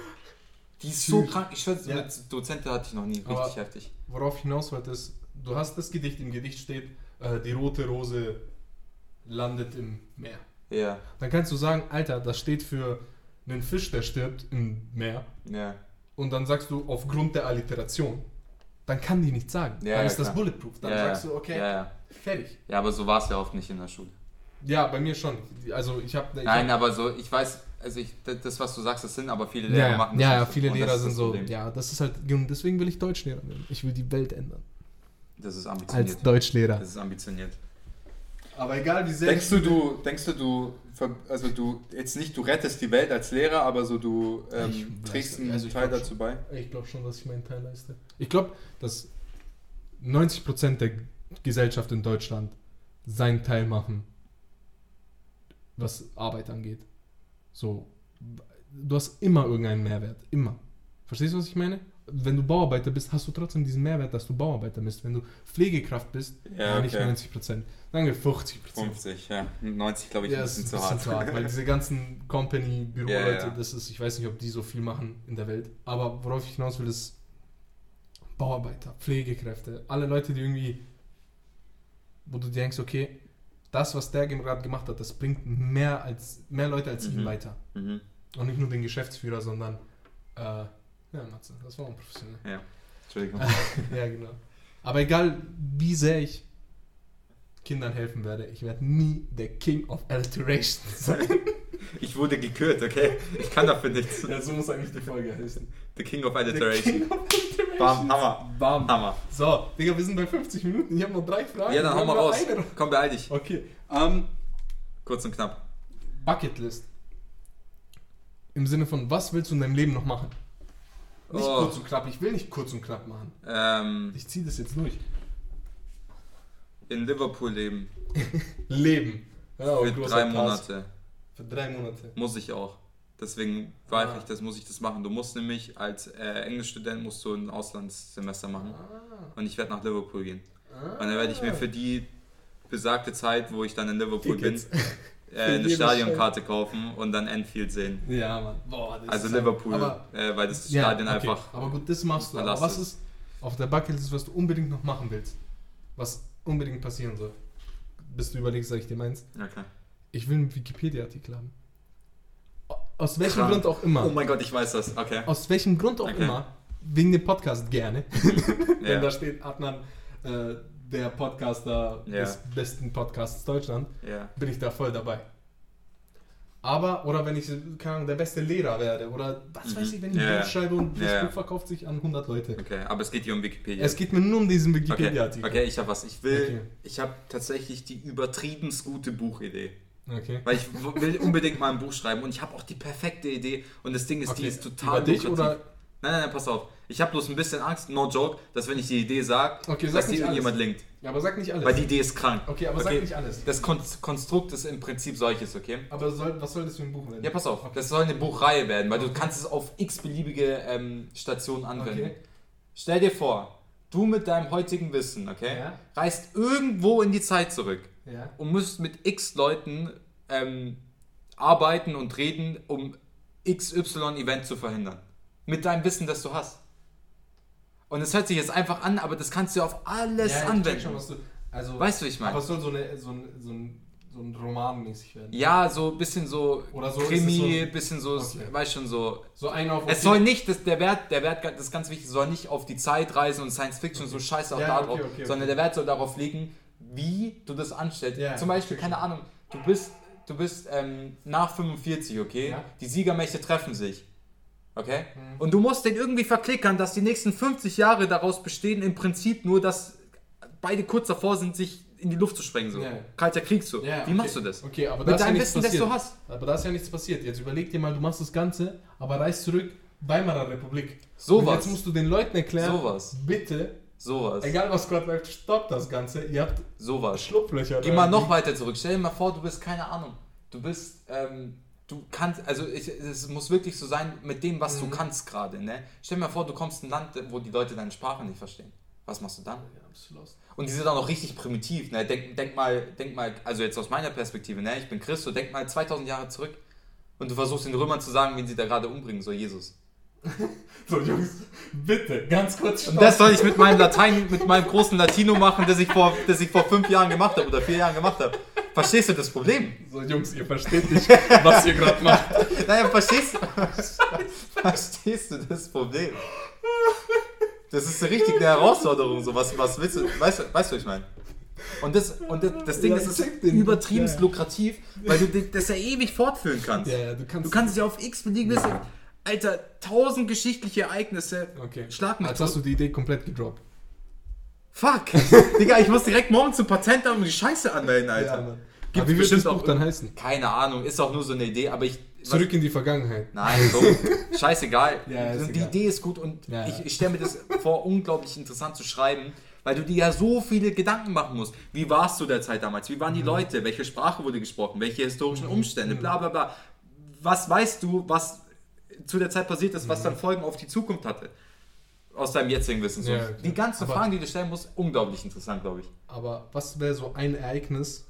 S2: Die ist so krank. Ich schwöre,
S1: Ja.
S2: mit Dozentin hatte ich noch nie. Richtig
S1: Aber-
S2: heftig.
S1: Worauf ich hinaus wollte, ist, du hast das Gedicht, im Gedicht steht, äh, die rote Rose landet im Meer.
S2: Ja,
S1: Dann kannst du sagen, Alter, das steht für einen Fisch, der stirbt im Meer.
S2: ja.
S1: Und dann sagst du, aufgrund der Alliteration. Dann kann die nichts sagen.
S2: Ja,
S1: dann
S2: ja,
S1: ist das
S2: klar.
S1: bulletproof. Dann
S2: ja,
S1: sagst
S2: ja.
S1: du, okay,
S2: Ja, ja.
S1: fertig.
S2: ja, aber so war es ja oft nicht in der Schule.
S1: Ja, bei mir schon. Also ich habe...
S2: Nein, aber so, ich weiß, also ich, das, was du sagst, das sind aber viele Lehrer
S1: ja,
S2: machen das
S1: ja, ja, viele Lehrer sind so,
S2: Problem.
S1: ja, das ist halt, deswegen will ich Deutschlehrer werden. Ich will die Welt ändern.
S2: Das ist
S1: Als
S2: ambitioniert.
S1: Deutschlehrer.
S2: Das ist ambitioniert.
S1: Aber egal wie sehr
S2: Denkst du, du, denkst du, du, also du, jetzt nicht, du rettest die Welt als Lehrer, aber so du ähm, trägst einen
S1: also
S2: Teil dazu bei?
S1: Ich glaube schon, dass ich meinen Teil leiste. Ich glaube, dass 90% der Gesellschaft in Deutschland seinen Teil machen, was Arbeit angeht. So, du hast immer irgendeinen Mehrwert. Immer. Verstehst du, was ich meine? Wenn du Bauarbeiter bist, hast du trotzdem diesen Mehrwert, dass du Bauarbeiter bist. Wenn du Pflegekraft bist,
S2: Ja,
S1: ja, nicht
S2: okay.
S1: 90%. Sagen wir 50%.
S2: 50, ja. 90 glaube ich
S1: Ja,
S2: ein bisschen
S1: ist
S2: zu hart.
S1: weil diese ganzen Company, Büroleute,
S2: Ja, ja.
S1: das ist, ich weiß nicht, ob die so viel machen in der Welt. Aber worauf ich hinaus will, ist Bauarbeiter, Pflegekräfte, alle Leute, die irgendwie, wo du denkst, okay, das, was der gerade gemacht hat, das bringt mehr als mehr Leute als ihn
S2: Mhm.
S1: weiter.
S2: Mhm.
S1: Und nicht nur den Geschäftsführer, sondern äh, ja, Matze, das war unprofessionell.
S2: Ja, Entschuldigung.
S1: ja, genau. Aber egal, wie sehr ich Kindern helfen werde, ich werde nie der King of Alliteration sein.
S2: Ich wurde gekürt, okay? Ich kann dafür nichts.
S1: Ja, so muss eigentlich die Folge heißen.
S2: The King of Alliteration. Bam, Hammer.
S1: Bam.
S2: Hammer.
S1: So, Digga, wir sind bei 50 Minuten. Ich habe noch drei Fragen.
S2: Ja, dann hau mal raus.
S1: eine.
S2: Komm, beeil dich.
S1: Okay. Ähm,
S2: Kurz und knapp.
S1: Bucketlist. Im Sinne von, was willst du in deinem Leben noch machen? Nicht
S2: Oh.
S1: kurz und knapp. Ich will nicht kurz und knapp machen.
S2: Ähm,
S1: Ich ziehe das jetzt durch.
S2: in Liverpool leben.
S1: Leben. Ja,
S2: Für drei
S1: einen Pass. Für drei Monate.
S2: Muss ich auch. Deswegen weiß
S1: Ah.
S2: ich, das muss ich das machen. Du musst nämlich als äh, Englischstudent musst du ein Auslandssemester machen.
S1: Ah.
S2: Und ich werde nach Liverpool gehen.
S1: Ah.
S2: Und dann werde ich mir für die besagte Zeit, wo ich dann in Liverpool
S1: Tickets.
S2: bin, äh, eine Stadionkarte kaufen und dann Enfield sehen.
S1: Ja, Mann. Boah, das
S2: Also Liverpool,
S1: Aber,
S2: äh, weil das
S1: ja,
S2: Stadion
S1: okay.
S2: einfach.
S1: Aber gut, das machst du. Aber was
S2: ist.
S1: ist auf der Bucketlist, was du unbedingt noch machen willst? Was unbedingt passieren soll? Bis du überlegst, sag ich dir meins.
S2: Okay.
S1: Ich will einen Wikipedia-Artikel haben. Aus welchem. Grund auch immer.
S2: Oh mein Gott, ich weiß das. Okay.
S1: Aus welchem Grund auch
S2: Okay.
S1: immer. Wegen dem Podcast gerne. Wenn
S2: Ja.
S1: da steht, Adnan, äh, der Podcaster
S2: Ja.
S1: des besten Podcasts Deutschland,
S2: ja.
S1: bin ich da voll dabei. Aber, oder wenn ich, keine Ahnung, der beste Lehrer werde, oder was
S2: Mhm.
S1: weiß ich, wenn ich ein
S2: ja.
S1: Buch schreibe und das
S2: ja.
S1: Buch verkauft sich an 100 Leute.
S2: Okay, aber es geht hier um Wikipedia.
S1: Es geht mir nur um diesen
S2: okay.
S1: Wikipedia-Artikel.
S2: okay, ich habe was. Ich will,
S1: Okay.
S2: ich habe tatsächlich die übertriebenst gute Buchidee.
S1: Okay.
S2: Weil ich will unbedingt mal ein Buch schreiben und ich habe auch die perfekte Idee und das Ding ist, die
S1: Okay.
S2: ist total
S1: Über dich
S2: lukrativ.
S1: oder?
S2: Nein, nein, nein, pass auf. Ich habe bloß ein bisschen Angst, no joke, dass wenn ich die Idee sage,
S1: Okay,
S2: dass die irgendjemand linkt.
S1: Ja, aber sag nicht alles.
S2: Weil die Idee ist krank.
S1: okay, aber sag nicht alles.
S2: Das Kon Konstrukt ist im Prinzip solches, okay?
S1: Aber soll, was soll das für ein Buch werden?
S2: Ja, pass auf. Das soll eine Buchreihe werden, weil du kannst es auf x-beliebige ähm, Stationen anwenden.
S1: Okay.
S2: Stell dir vor, du mit deinem heutigen Wissen, okay,
S1: Ja.
S2: reist irgendwo in die Zeit zurück
S1: Ja.
S2: und musst mit x Leuten ähm, arbeiten und reden, um XY-Event zu verhindern. Mit deinem Wissen, das du hast. Und es hört sich jetzt einfach an, aber das kannst du auf alles
S1: ja,
S2: anwenden.
S1: Schon, was du, also,
S2: Weißt du, ich meine?
S1: Aber es soll so, eine, so, ein, so, ein, so ein Roman mäßig werden.
S2: Ja, so ein bisschen so
S1: Oder so
S2: Krimi,
S1: so-
S2: bisschen so,
S1: Okay.
S2: weißt schon so.
S1: So einer auf
S2: Es soll nicht, das, der Wert, der Wert, das ist ganz wichtig, soll nicht auf die Zeit reisen und Science Fiction, so scheiße auch
S1: Ja,
S2: da
S1: okay,
S2: drauf,
S1: okay, okay.
S2: sondern der Wert soll darauf liegen, wie du das anstellst.
S1: Ja,
S2: Zum Beispiel, keine Ahnung, du bist, du bist ähm, nach 45, okay?
S1: Ja.
S2: Die Siegermächte treffen sich. Okay?
S1: Mhm.
S2: Und du musst den irgendwie verklickern, dass die nächsten 50 Jahre daraus bestehen, im Prinzip nur, dass beide kurz davor sind, sich in die Luft zu sprengen. So.
S1: Ja.
S2: Kalter Krieg so.
S1: Ja,
S2: Wie
S1: okay.
S2: machst du das?
S1: Okay, aber
S2: Mit
S1: ist ja
S2: deinem
S1: nichts
S2: Wissen, das
S1: passiert.
S2: du hast.
S1: Aber da ist ja nichts passiert. Jetzt überleg dir mal, du machst das Ganze, aber reist zurück, Weimarer Republik.
S2: Sowas.
S1: Und jetzt musst du den Leuten erklären,
S2: Sowas.
S1: bitte,
S2: Sowas.
S1: egal was gerade läuft, stoppt das Ganze. Ihr habt
S2: Sowas.
S1: Schlupflöcher.
S2: Geh mal noch weiter zurück. Stell dir mal vor, du bist, keine Ahnung, du bist, ähm, du kannst, also ich, es muss wirklich so sein mit dem, was
S1: Mhm.
S2: du kannst gerade, ne? Stell dir mal vor, du kommst in ein Land, wo die Leute deine Sprache nicht verstehen. Was machst du dann?
S1: Ja.
S2: Und die sind auch noch richtig primitiv, ne? Denk, denk mal, denk mal, also jetzt aus meiner Perspektive, ne? Ich bin Christo, denk mal 2000 Jahre zurück und du versuchst den Römern zu sagen, wen sie da gerade umbringen soll, Jesus.
S1: So, Jungs, bitte, ganz kurz
S2: Und das soll ich mit meinem Latein, mit meinem großen Latino machen, das ich vor, das ich vor fünf Jahren gemacht habe oder vier Jahren gemacht habe. Verstehst du das Problem?
S1: So, Jungs, ihr versteht nicht, was ihr gerade macht.
S2: Naja, verstehst, verstehst du das Problem? Das ist richtig eine Herausforderung, so was, was willst du, weißt, du- weißt du, was ich meine? Und das, und das, das Ding
S1: Ja,
S2: ist,
S1: check den.
S2: übertrieben
S1: Ja, ja.
S2: lukrativ, weil du das ja ewig fortführen kannst.
S1: Ja, ja, du kannst.
S2: Du kannst es ja auf x beliebiges, Alter, tausend geschichtliche Ereignisse,
S1: Okay.
S2: schlag mich
S1: Jetzt hast du die Idee komplett gedroppt.
S2: Fuck! Digga, ich muss direkt morgen zum Patentamt und die Scheiße anmelden, Alter. Gibt's
S1: Aber wie wird
S2: bestimmt
S1: das Buch
S2: auch
S1: dann heißen?
S2: Keine Ahnung, ist auch nur so eine Idee, aber ich.
S1: Zurück in die Vergangenheit.
S2: Nein, dumm. Scheißegal.
S1: Ja, ist
S2: die
S1: egal.
S2: Idee ist gut und
S1: Ja,
S2: ich,
S1: ja.
S2: ich stelle mir das vor, unglaublich interessant zu schreiben, weil du dir ja so viele Gedanken machen musst. Wie warst du der Zeit damals? Wie
S1: Mhm.
S2: waren die Leute? Welche Sprache wurde gesprochen? Welche historischen Umstände? Bla bla bla. Was weißt du, was zu der Zeit passiert ist,
S1: Mhm.
S2: was dann Folgen auf die Zukunft hatte? Aus deinem jetzigen Wissen. So.
S1: Ja,
S2: die ganzen
S1: Aber-
S2: Fragen, die du stellen musst, unglaublich interessant, glaube ich.
S1: Aber was wäre so ein Ereignis,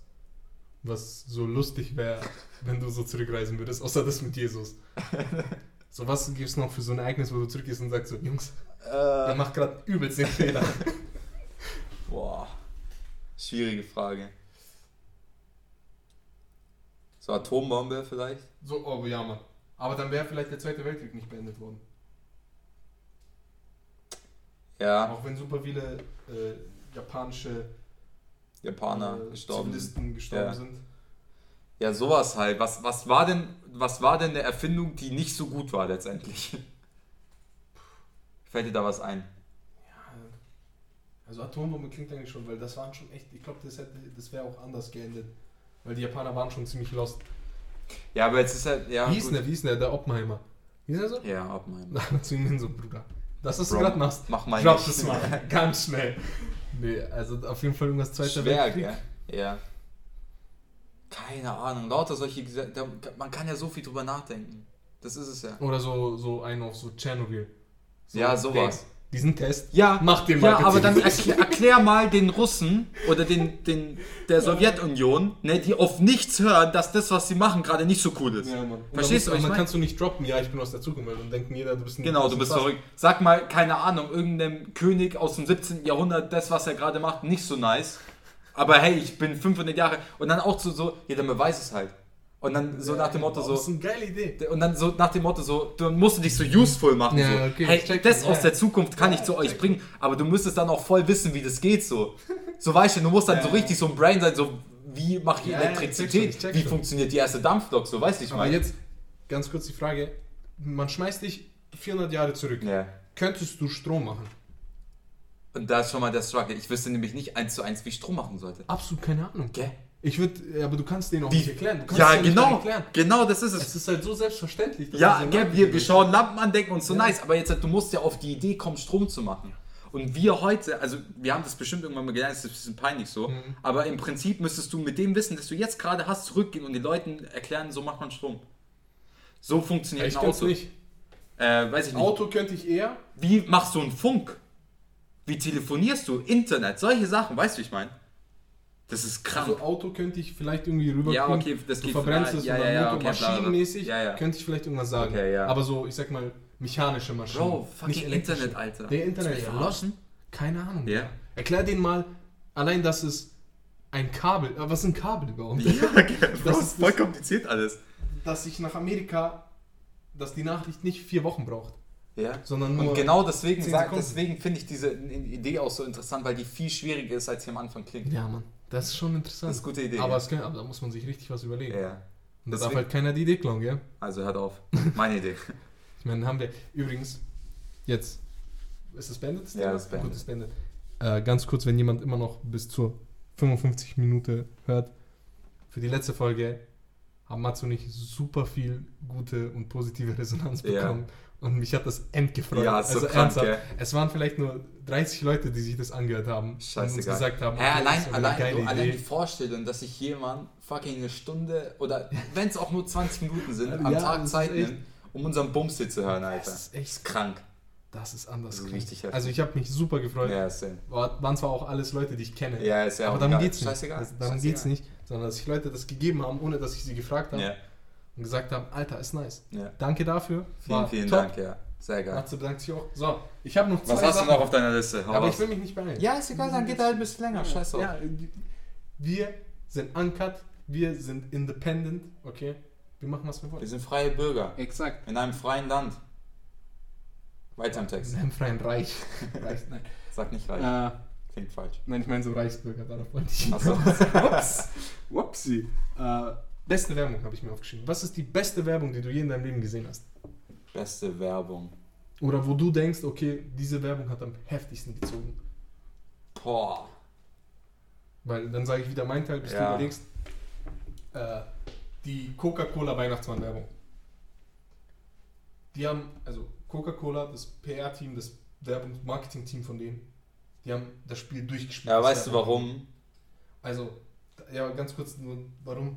S1: was so lustig wäre, wenn du so zurückreisen würdest, außer das mit Jesus? So, was gibt es noch für so ein Ereignis, wo du zurückgehst und sagst so, Jungs, ihr macht gerade übelst den Fehler.
S2: Boah, schwierige Frage. So Atombombe vielleicht?
S1: So, oh ja, Mann. Aber dann wäre vielleicht der Zweite Weltkrieg nicht beendet worden.
S2: Ja,
S1: Auch wenn super viele äh, japanische
S2: Japaner
S1: äh,
S2: gestorben.
S1: Zivilisten gestorben
S2: Ja.
S1: sind.
S2: Ja, sowas halt. Was, was, war denn, was war denn eine Erfindung, die nicht so gut war letztendlich? Fällt dir da was ein?
S1: Ja, also Atombombe klingt eigentlich schon, weil das waren schon echt, ich glaube, das, hätte- das wäre auch anders geendet. Weil die Japaner waren schon ziemlich lost.
S2: Ja, aber jetzt ist halt. Ja,
S1: wie hieß der, wie hieß der, der Oppenheimer? Wie ist er so?
S2: Ja, Oppenheimer.
S1: Zu ihm hin so, Bruder. Das, was du
S2: Bro,
S1: gerade machst,
S2: Mach mal
S1: drop das mal. Ganz schnell. Nee, also auf jeden Fall irgendwas Zweiter
S2: Schwer,
S1: Weltkrieg.
S2: gell? Ja. Keine Ahnung, lauter solche. Da, man kann ja so viel drüber nachdenken. Das ist es ja.
S1: Oder so, so einen auf so Tschernobyl. So,
S2: Ja, sowas.
S1: Diesen Test.
S2: Ja,
S1: Mach den mal
S2: Ja, aber dann erklär, erklär mal den Russen oder den, den der Sowjetunion, ne, die auf nichts hören, dass das, was sie machen, gerade nicht so cool ist.
S1: Ja, Mann. Und
S2: Verstehst du, ich
S1: dann kannst du nicht droppen, ja, ich bin aus der Zukunft, dann denken jeder, du bist ein
S2: Genau, du bist verrückt. Sag mal, keine Ahnung, irgendeinem König aus dem 17. Jahrhundert, das, was er gerade macht, nicht so nice. Aber hey, ich bin 500 Jahre. Und dann auch so, so ja, dann beweis es halt. Und dann so
S1: Ja,
S2: nach dem Motto
S1: aber Das ist
S2: so,
S1: eine geile Idee.
S2: und dann so nach dem Motto so, du musst du dich so useful machen.
S1: Ja,
S2: so.
S1: okay,
S2: hey,
S1: check
S2: das
S1: schon,
S2: aus
S1: ja.
S2: der Zukunft kann
S1: Ja,
S2: ich zu euch
S1: check
S2: bringen, aber du müsstest dann auch voll wissen, wie das geht so. So weißt du, du musst dann
S1: Ja,
S2: so
S1: ja.
S2: richtig so ein Brain sein, so wie mache ich
S1: Ja, ja, ich check
S2: Elektrizität,
S1: schon, ich check
S2: wie
S1: schon.
S2: funktioniert die erste Dampflok, so weißt du, ich
S1: Aber
S2: meine.
S1: jetzt ganz kurz die Frage: Man schmeißt dich 400 Jahre zurück.
S2: Ja.
S1: Könntest du Strom machen?
S2: Und da ist schon mal der Struggle. Ich wüsste nämlich nicht eins zu eins, wie ich Strom machen sollte.
S1: Absolut keine Ahnung.
S2: Gell?
S1: Ich würde, aber du kannst den auch
S2: Wie?
S1: nicht erklären. Du kannst
S2: Ja, genau.
S1: erklären.
S2: Genau, das ist es.
S1: Es ist halt so selbstverständlich.
S2: Ja, gell, wir, wir schauen Lampen an, denken uns so
S1: Ja.
S2: nice, aber jetzt, du musst ja auf die Idee kommen, Strom zu machen. Und wir heute, also wir haben das bestimmt irgendwann mal gelernt, das ist ein bisschen peinlich so,
S1: Mhm.
S2: aber im Prinzip müsstest du mit dem Wissen, das du jetzt gerade hast, zurückgehen und den Leuten erklären, so macht man Strom. So funktioniert
S1: ich
S2: ein Auto.
S1: nicht.
S2: Äh, weiß ich nicht.
S1: Auto könnte ich eher.
S2: Wie machst du einen Funk? Wie telefonierst du? Internet, solche Sachen, weißt du, wie ich meine? Das ist krank.
S1: Also Auto könnte ich vielleicht irgendwie rüber.
S2: Ja, okay, das
S1: du
S2: geht
S1: verbrennst es
S2: ja,
S1: oder
S2: ja, ja,
S1: Motor-
S2: okay,
S1: maschinenmäßig,
S2: Ja, ja.
S1: könnte ich vielleicht irgendwas sagen.
S2: Okay, ja.
S1: Aber so, ich sag mal, mechanische Maschinen.
S2: Bro, fucking. Internet, Alter.
S1: Der Internet,
S2: mich verarschen?
S1: Keine Ahnung.
S2: Ja.
S1: Erklär denen mal, allein, dass es ein Kabel, äh, was ist ein Kabel überhaupt?
S2: Ja, okay.
S1: Das
S2: Bro,
S1: ist-
S2: voll kompliziert alles.
S1: Dass ich nach Amerika, dass die Nachricht nicht vier Wochen braucht.
S2: Ja.
S1: Sondern nur
S2: und genau deswegen,
S1: 10
S2: sag-
S1: Sekunden.
S2: deswegen finde ich diese Idee auch so interessant, weil die viel schwieriger ist, als sie am Anfang klingt.
S1: Ja, Mann. Das ist schon
S2: Das
S1: interessant.
S2: ist eine gute Idee.
S1: aber,
S2: ja.
S1: kann, aber da muss man sich richtig was überlegen.
S2: ja.
S1: Und da darf halt keiner die Idee klauen, gell?
S2: Also hört auf. Meine Idee.
S1: Ich meine, haben wir übrigens jetzt. Ist das beendet? das
S2: Ja, das ist beendet.
S1: Gut, das ist beendet. Äh, ganz kurz, wenn jemand immer noch bis zur 55 Minute hört. Für die letzte Folge haben Mats und ich super viel gute und positive Resonanz
S2: Ja.
S1: Und mich hat das endgefreut.
S2: Ja, ist so krank, gell?
S1: Es waren vielleicht nur 30 Leute, die sich das angehört haben und uns
S2: Scheißegal.
S1: gesagt haben, okay, das
S2: allein,
S1: ist
S2: allein, du, allein die. Vorstellung, dass sich jemand fucking eine Stunde oder wenn es auch nur 20 Minuten sind, am
S1: Ja,
S2: Tag
S1: das ist
S2: Zeit nimmt, um unseren Bums hier zu hören, Alter.
S1: Das ist echt-
S2: krank.
S1: Das ist anders.
S2: Das ist richtig heftig.
S1: Also ich habe mich super gefreut.
S2: Ja, ist ja.
S1: War, waren zwar auch alles Leute, die ich kenne.
S2: Ja, ist ja
S1: aber darum
S2: egal.
S1: geht's nicht.
S2: Scheißegal.
S1: Also, darum
S2: Scheißegal.
S1: geht's nicht, sondern dass sich Leute das gegeben haben, ohne dass ich sie gefragt habe
S2: Ja,
S1: und gesagt haben, Alter, ist nice.
S2: ja.
S1: Danke dafür.
S2: Vielen, vielen
S1: top.
S2: Dank, ja. Sehr geil.
S1: Matze bedankt sich auch. So, ich habe noch zwei
S2: Was hast du
S1: Sachen,
S2: noch auf deiner Liste? Hau
S1: aber
S2: raus.
S1: ich will mich nicht beeilen.
S2: ja, ist egal, dann geht er halt ein bisschen länger. Scheiß drauf.
S1: Ja, wir sind uncut, wir sind independent, okay? Wir machen, was wir
S2: Wir
S1: wollen.
S2: sind freie Bürger
S1: Exakt.
S2: in einem freien Land. Weiter im Text.
S1: In einem freien Reich. Reich nein.
S2: Sag nicht reich.
S1: Äh,
S2: Klingt falsch.
S1: nein, ich meine so Reichsbürger, darauf wollte ich
S2: Achso.
S1: Ups. Whoopsie. Äh, beste Werbung habe ich mir aufgeschrieben. Was ist die beste Werbung, die du je in deinem Leben gesehen hast?
S2: Beste Werbung.
S1: Oder wo du denkst, okay, diese Werbung hat am heftigsten gezogen.
S2: Boah.
S1: Weil dann sage ich wieder meinen Teil, bis
S2: Ja.
S1: du überlegst. Äh, die Coca-Cola Weihnachtsmann-Werbung. Die haben, also Coca-Cola, das PR-Team, das Werbungs-Marketing-Team von denen, die haben das Spiel durchgespielt.
S2: Ja, weißt du
S1: Werbung.
S2: warum?
S1: Also, ja, ganz kurz nur, warum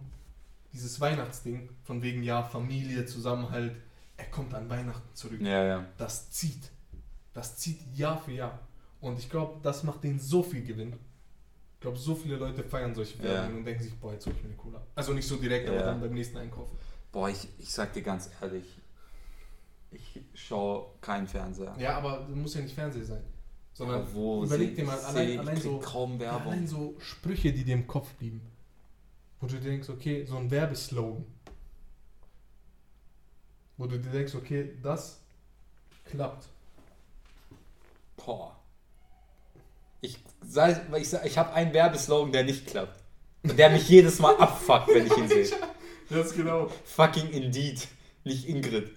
S1: dieses Weihnachtsding, von wegen, ja, Familie, Zusammenhalt, er kommt an Weihnachten zurück.
S2: Ja, ja.
S1: Das zieht. Das zieht Jahr für Jahr. Und ich glaube, das macht denen so viel Gewinn. Ich glaube, so viele Leute feiern solche
S2: Ja.
S1: Werbungen und denken sich, boah, jetzt hol ich mir eine Cola. Also nicht so direkt, aber
S2: Ja.
S1: dann beim nächsten Einkauf.
S2: Boah, ich, ich sag dir ganz ehrlich, ich schaue keinen Fernseher.
S1: Ja, aber du musst ja nicht Fernsehen sein. Sondern
S2: Aber wo
S1: überleg dir mal, allein, allein, so, ja, allein so Sprüche, die dir im Kopf blieben. Wo du dir denkst, okay, so ein Werbeslogan. Wo du dir denkst, okay, das klappt.
S2: Boah. Ich, ich, ich habe einen Werbeslogan, der nicht klappt. Und der mich jedes Mal abfuckt, wenn ich ihn sehe.
S1: Das genau.
S2: Fucking Indeed, nicht Ingrid.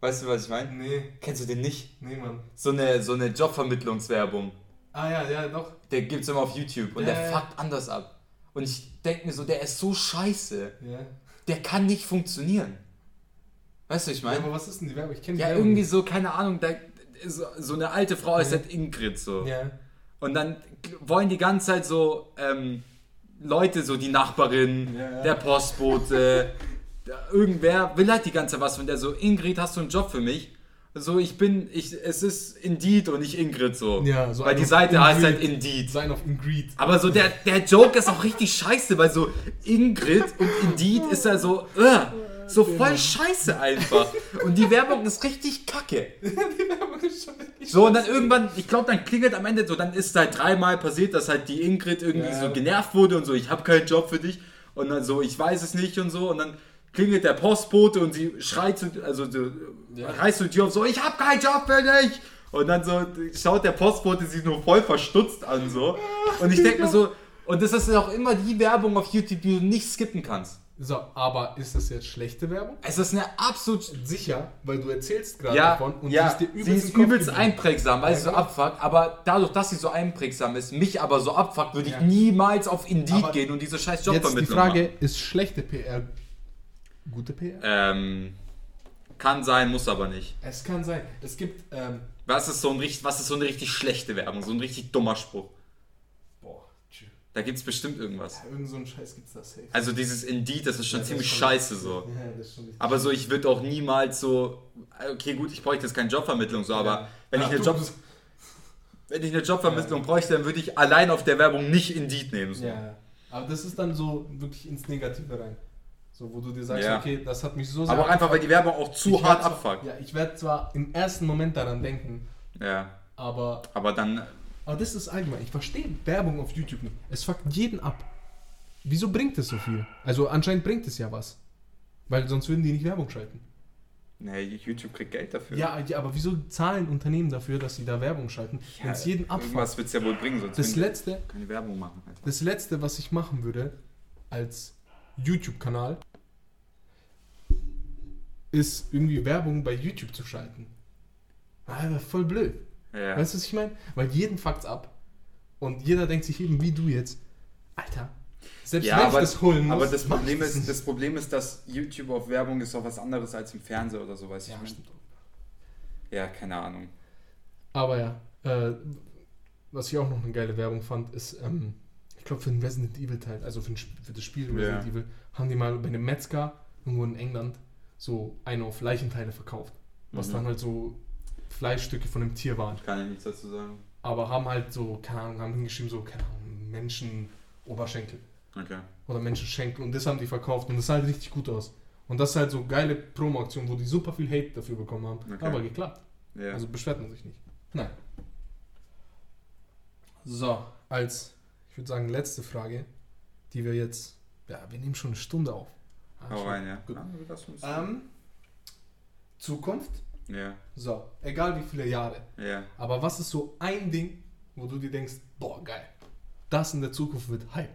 S2: Weißt du, was ich meine?
S1: Nee,
S2: Kennst du den nicht?
S1: nee, Mann.
S2: So eine, so eine Jobvermittlungswerbung.
S1: Ah ja, ja, doch.
S2: Der gibt's immer auf YouTube und
S1: Ja,
S2: der
S1: ja.
S2: fuckt anders ab. Und ich denke mir so, der ist so scheiße.
S1: Ja.
S2: Der kann nicht funktionieren. Weißt du, was ich
S1: ja
S2: meine?
S1: aber was ist denn die Werbung? Ich kenne die
S2: Ja,
S1: Werbung
S2: irgendwie so, keine Ahnung, da, so, so eine alte Frau ist
S1: Ja.
S2: halt Ingrid so.
S1: Ja.
S2: Und dann wollen die ganze Zeit so ähm, Leute, so die Nachbarin,
S1: Ja, ja.
S2: der Postbote, irgendwer will halt die ganze Zeit was von der so, Ingrid, hast du einen Job für mich? So, ich bin, ich, es ist Indeed und nicht Ingrid so.
S1: Ja, so
S2: Weil die Seite heißt halt. Indeed.
S1: Sein auf Ingrid.
S2: Aber so der, der Joke ist auch richtig scheiße, weil so Ingrid und Indeed ist ja so, uh, so voll scheiße einfach. Und die Werbung ist richtig kacke.
S1: die Werbung ist schon
S2: So, und dann irgendwann, ich glaube, dann klingelt am Ende so, dann ist halt dreimal passiert, dass halt die Ingrid irgendwie
S1: Ja.
S2: so genervt wurde und so, ich habe keinen Job für dich. Und dann so, ich weiß es nicht und so. Und dann klingelt der Postbote und sie schreit so, also so,
S1: Ja.
S2: reißt die Tür auf, so, ich habe keinen Job für dich. Und dann so schaut der Postbote sie nur voll verstutzt an, so. Und ich denke mir so, und das ist auch immer die Werbung auf YouTube, die du nicht skippen kannst.
S1: So, aber ist das jetzt schlechte Werbung?
S2: Es ist eine absolut
S1: Sicher, weil du erzählst gerade
S2: ja,
S1: davon und
S2: ja,
S1: sie ist dir
S2: sie
S1: übelst,
S2: ist
S1: im Kopf
S2: übelst einprägsam, weil
S1: Ja,
S2: sie so abfuckt. Aber dadurch, dass sie so einprägsam ist, mich aber so abfuckt, würde ich niemals auf Indeed
S1: Aber
S2: gehen und diese scheiß
S1: Jetzt die
S2: Jobvermittlung
S1: Frage,
S2: machen.
S1: ist schlechte PR gute PR?
S2: Ähm, kann sein, muss aber nicht.
S1: Es kann sein. Es gibt, ähm,
S2: Was ist so, ein, was ist so eine richtig schlechte Werbung? So ein richtig dummer Spruch.
S1: boah, tschü.
S2: Da gibt es bestimmt irgendwas.
S1: Ja, irgend so einen Scheiß gibt's da safe.
S2: Also dieses Indeed, das ist schon
S1: Ja,
S2: ziemlich
S1: ist schon-
S2: scheiße so.
S1: Ja, das ist schon.
S2: Aber so, ich würde auch niemals so, okay gut, ich bräuchte jetzt keine Jobvermittlung so, aber
S1: Ja.
S2: wenn, ich
S1: Ach,
S2: eine
S1: du-
S2: Job, wenn ich eine Jobvermittlung bräuchte, dann würde ich allein auf der Werbung nicht Indeed nehmen. So.
S1: Ja. Aber das ist dann so wirklich ins Negative rein. So, wo du dir sagst,
S2: Ja.
S1: okay, das hat mich so sehr.
S2: Aber einfach, weil die Werbung auch zu hart abfuckt.
S1: Ja, ich werde zwar im ersten Moment daran denken,
S2: Ja,
S1: aber,
S2: aber dann,
S1: aber das ist allgemein. Ich verstehe Werbung auf YouTube nicht. Es fuckt jeden ab. Wieso bringt es so viel? Also anscheinend bringt es ja was. Weil sonst würden die nicht Werbung schalten.
S2: Nee, YouTube kriegt Geld dafür.
S1: Ja, ja, aber wieso zahlen Unternehmen dafür, dass sie da Werbung schalten, wenn es jeden abfuckt?
S2: Irgendwas wird es ja wohl bringen, sonst
S1: Das letzte,
S2: keine Werbung machen. Alter.
S1: das letzte, was ich machen würde als YouTube-Kanal, ist irgendwie Werbung bei YouTube zu schalten. Alter, voll blöd.
S2: Ja.
S1: Weißt du, was ich meine? Weil jeden fuckt's ab. Und jeder denkt sich eben wie du jetzt, Alter, selbst
S2: Ja,
S1: wenn
S2: aber,
S1: ich das holen muss,
S2: aber das Problem,
S1: ich
S2: ist,
S1: nicht.
S2: das Problem ist, dass YouTube auf Werbung ist auch was anderes als im Fernsehen oder so, weiß ich
S1: ja,
S2: nicht.
S1: stimmt.
S2: Ja, keine Ahnung.
S1: Aber ja, äh, was ich auch noch eine geile Werbung fand, ist, ähm, ich glaube für den Resident Evil Teil, also für, für das Spiel Resident
S2: Ja.
S1: Evil, haben die mal bei einem Metzger irgendwo in England so eine auf Leichenteile verkauft. Was
S2: Mhm.
S1: dann halt so Fleischstücke von einem Tier waren.
S2: Kann ich nichts dazu sagen.
S1: Aber haben halt so, keine Ahnung, haben hingeschrieben, so, keine Ahnung, Menschen-Oberschenkel
S2: Okay.
S1: oder Menschenschenkel und das haben die verkauft und das sah halt richtig gut aus. Und das ist halt so geile Promo-Aktion, wo die super viel Hate dafür bekommen haben.
S2: Okay.
S1: Aber geklappt.
S2: Ja.
S1: Also beschwert man sich nicht. Nein. So, als, ich würde sagen, letzte Frage, die wir jetzt, ja, wir nehmen schon eine Stunde auf. Ah,
S2: Hau rein, ja.
S1: Gut.
S2: Ja,
S1: Ähm, Zukunft,
S2: ja,
S1: so, egal wie viele Jahre.
S2: ja.
S1: Aber was ist so ein Ding, wo du dir denkst, boah, geil, das in der Zukunft wird Hype?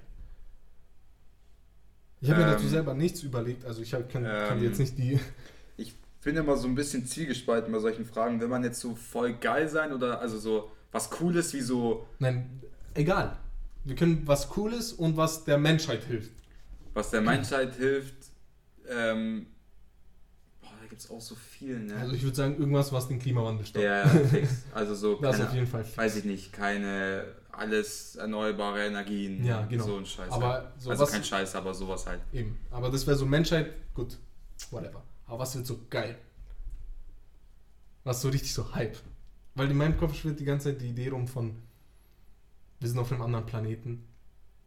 S1: Ich habe mir
S2: Ähm,
S1: dazu selber nichts überlegt, also ich hab, kann, kann dir
S2: ähm,
S1: jetzt nicht die.
S2: Ich bin immer so ein bisschen zielgespalten bei solchen Fragen. Will man jetzt so voll geil sein oder also so was Cooles wie so,
S1: Nein, egal. Wir können was Cooles und was der Menschheit hilft.
S2: was der Menschheit hilft? Ähm, boah, da gibt es auch so viel, ne?
S1: Also ich würde sagen, irgendwas, was den Klimawandel stoppt.
S2: ja, ja, fix. Also so,
S1: Das
S2: keine,
S1: auf jeden Fall. fix.
S2: weiß ich nicht, keine alles erneuerbare Energien.
S1: Ja, genau.
S2: So ein Scheiß.
S1: Aber
S2: halt.
S1: so
S2: also kein Scheiß, aber sowas halt.
S1: Eben. Aber das wäre so Menschheit, gut, whatever. Aber was wird so geil? Was so richtig so Hype? Weil in meinem Kopf schwirrt die ganze Zeit die Idee rum von, wir sind auf einem anderen Planeten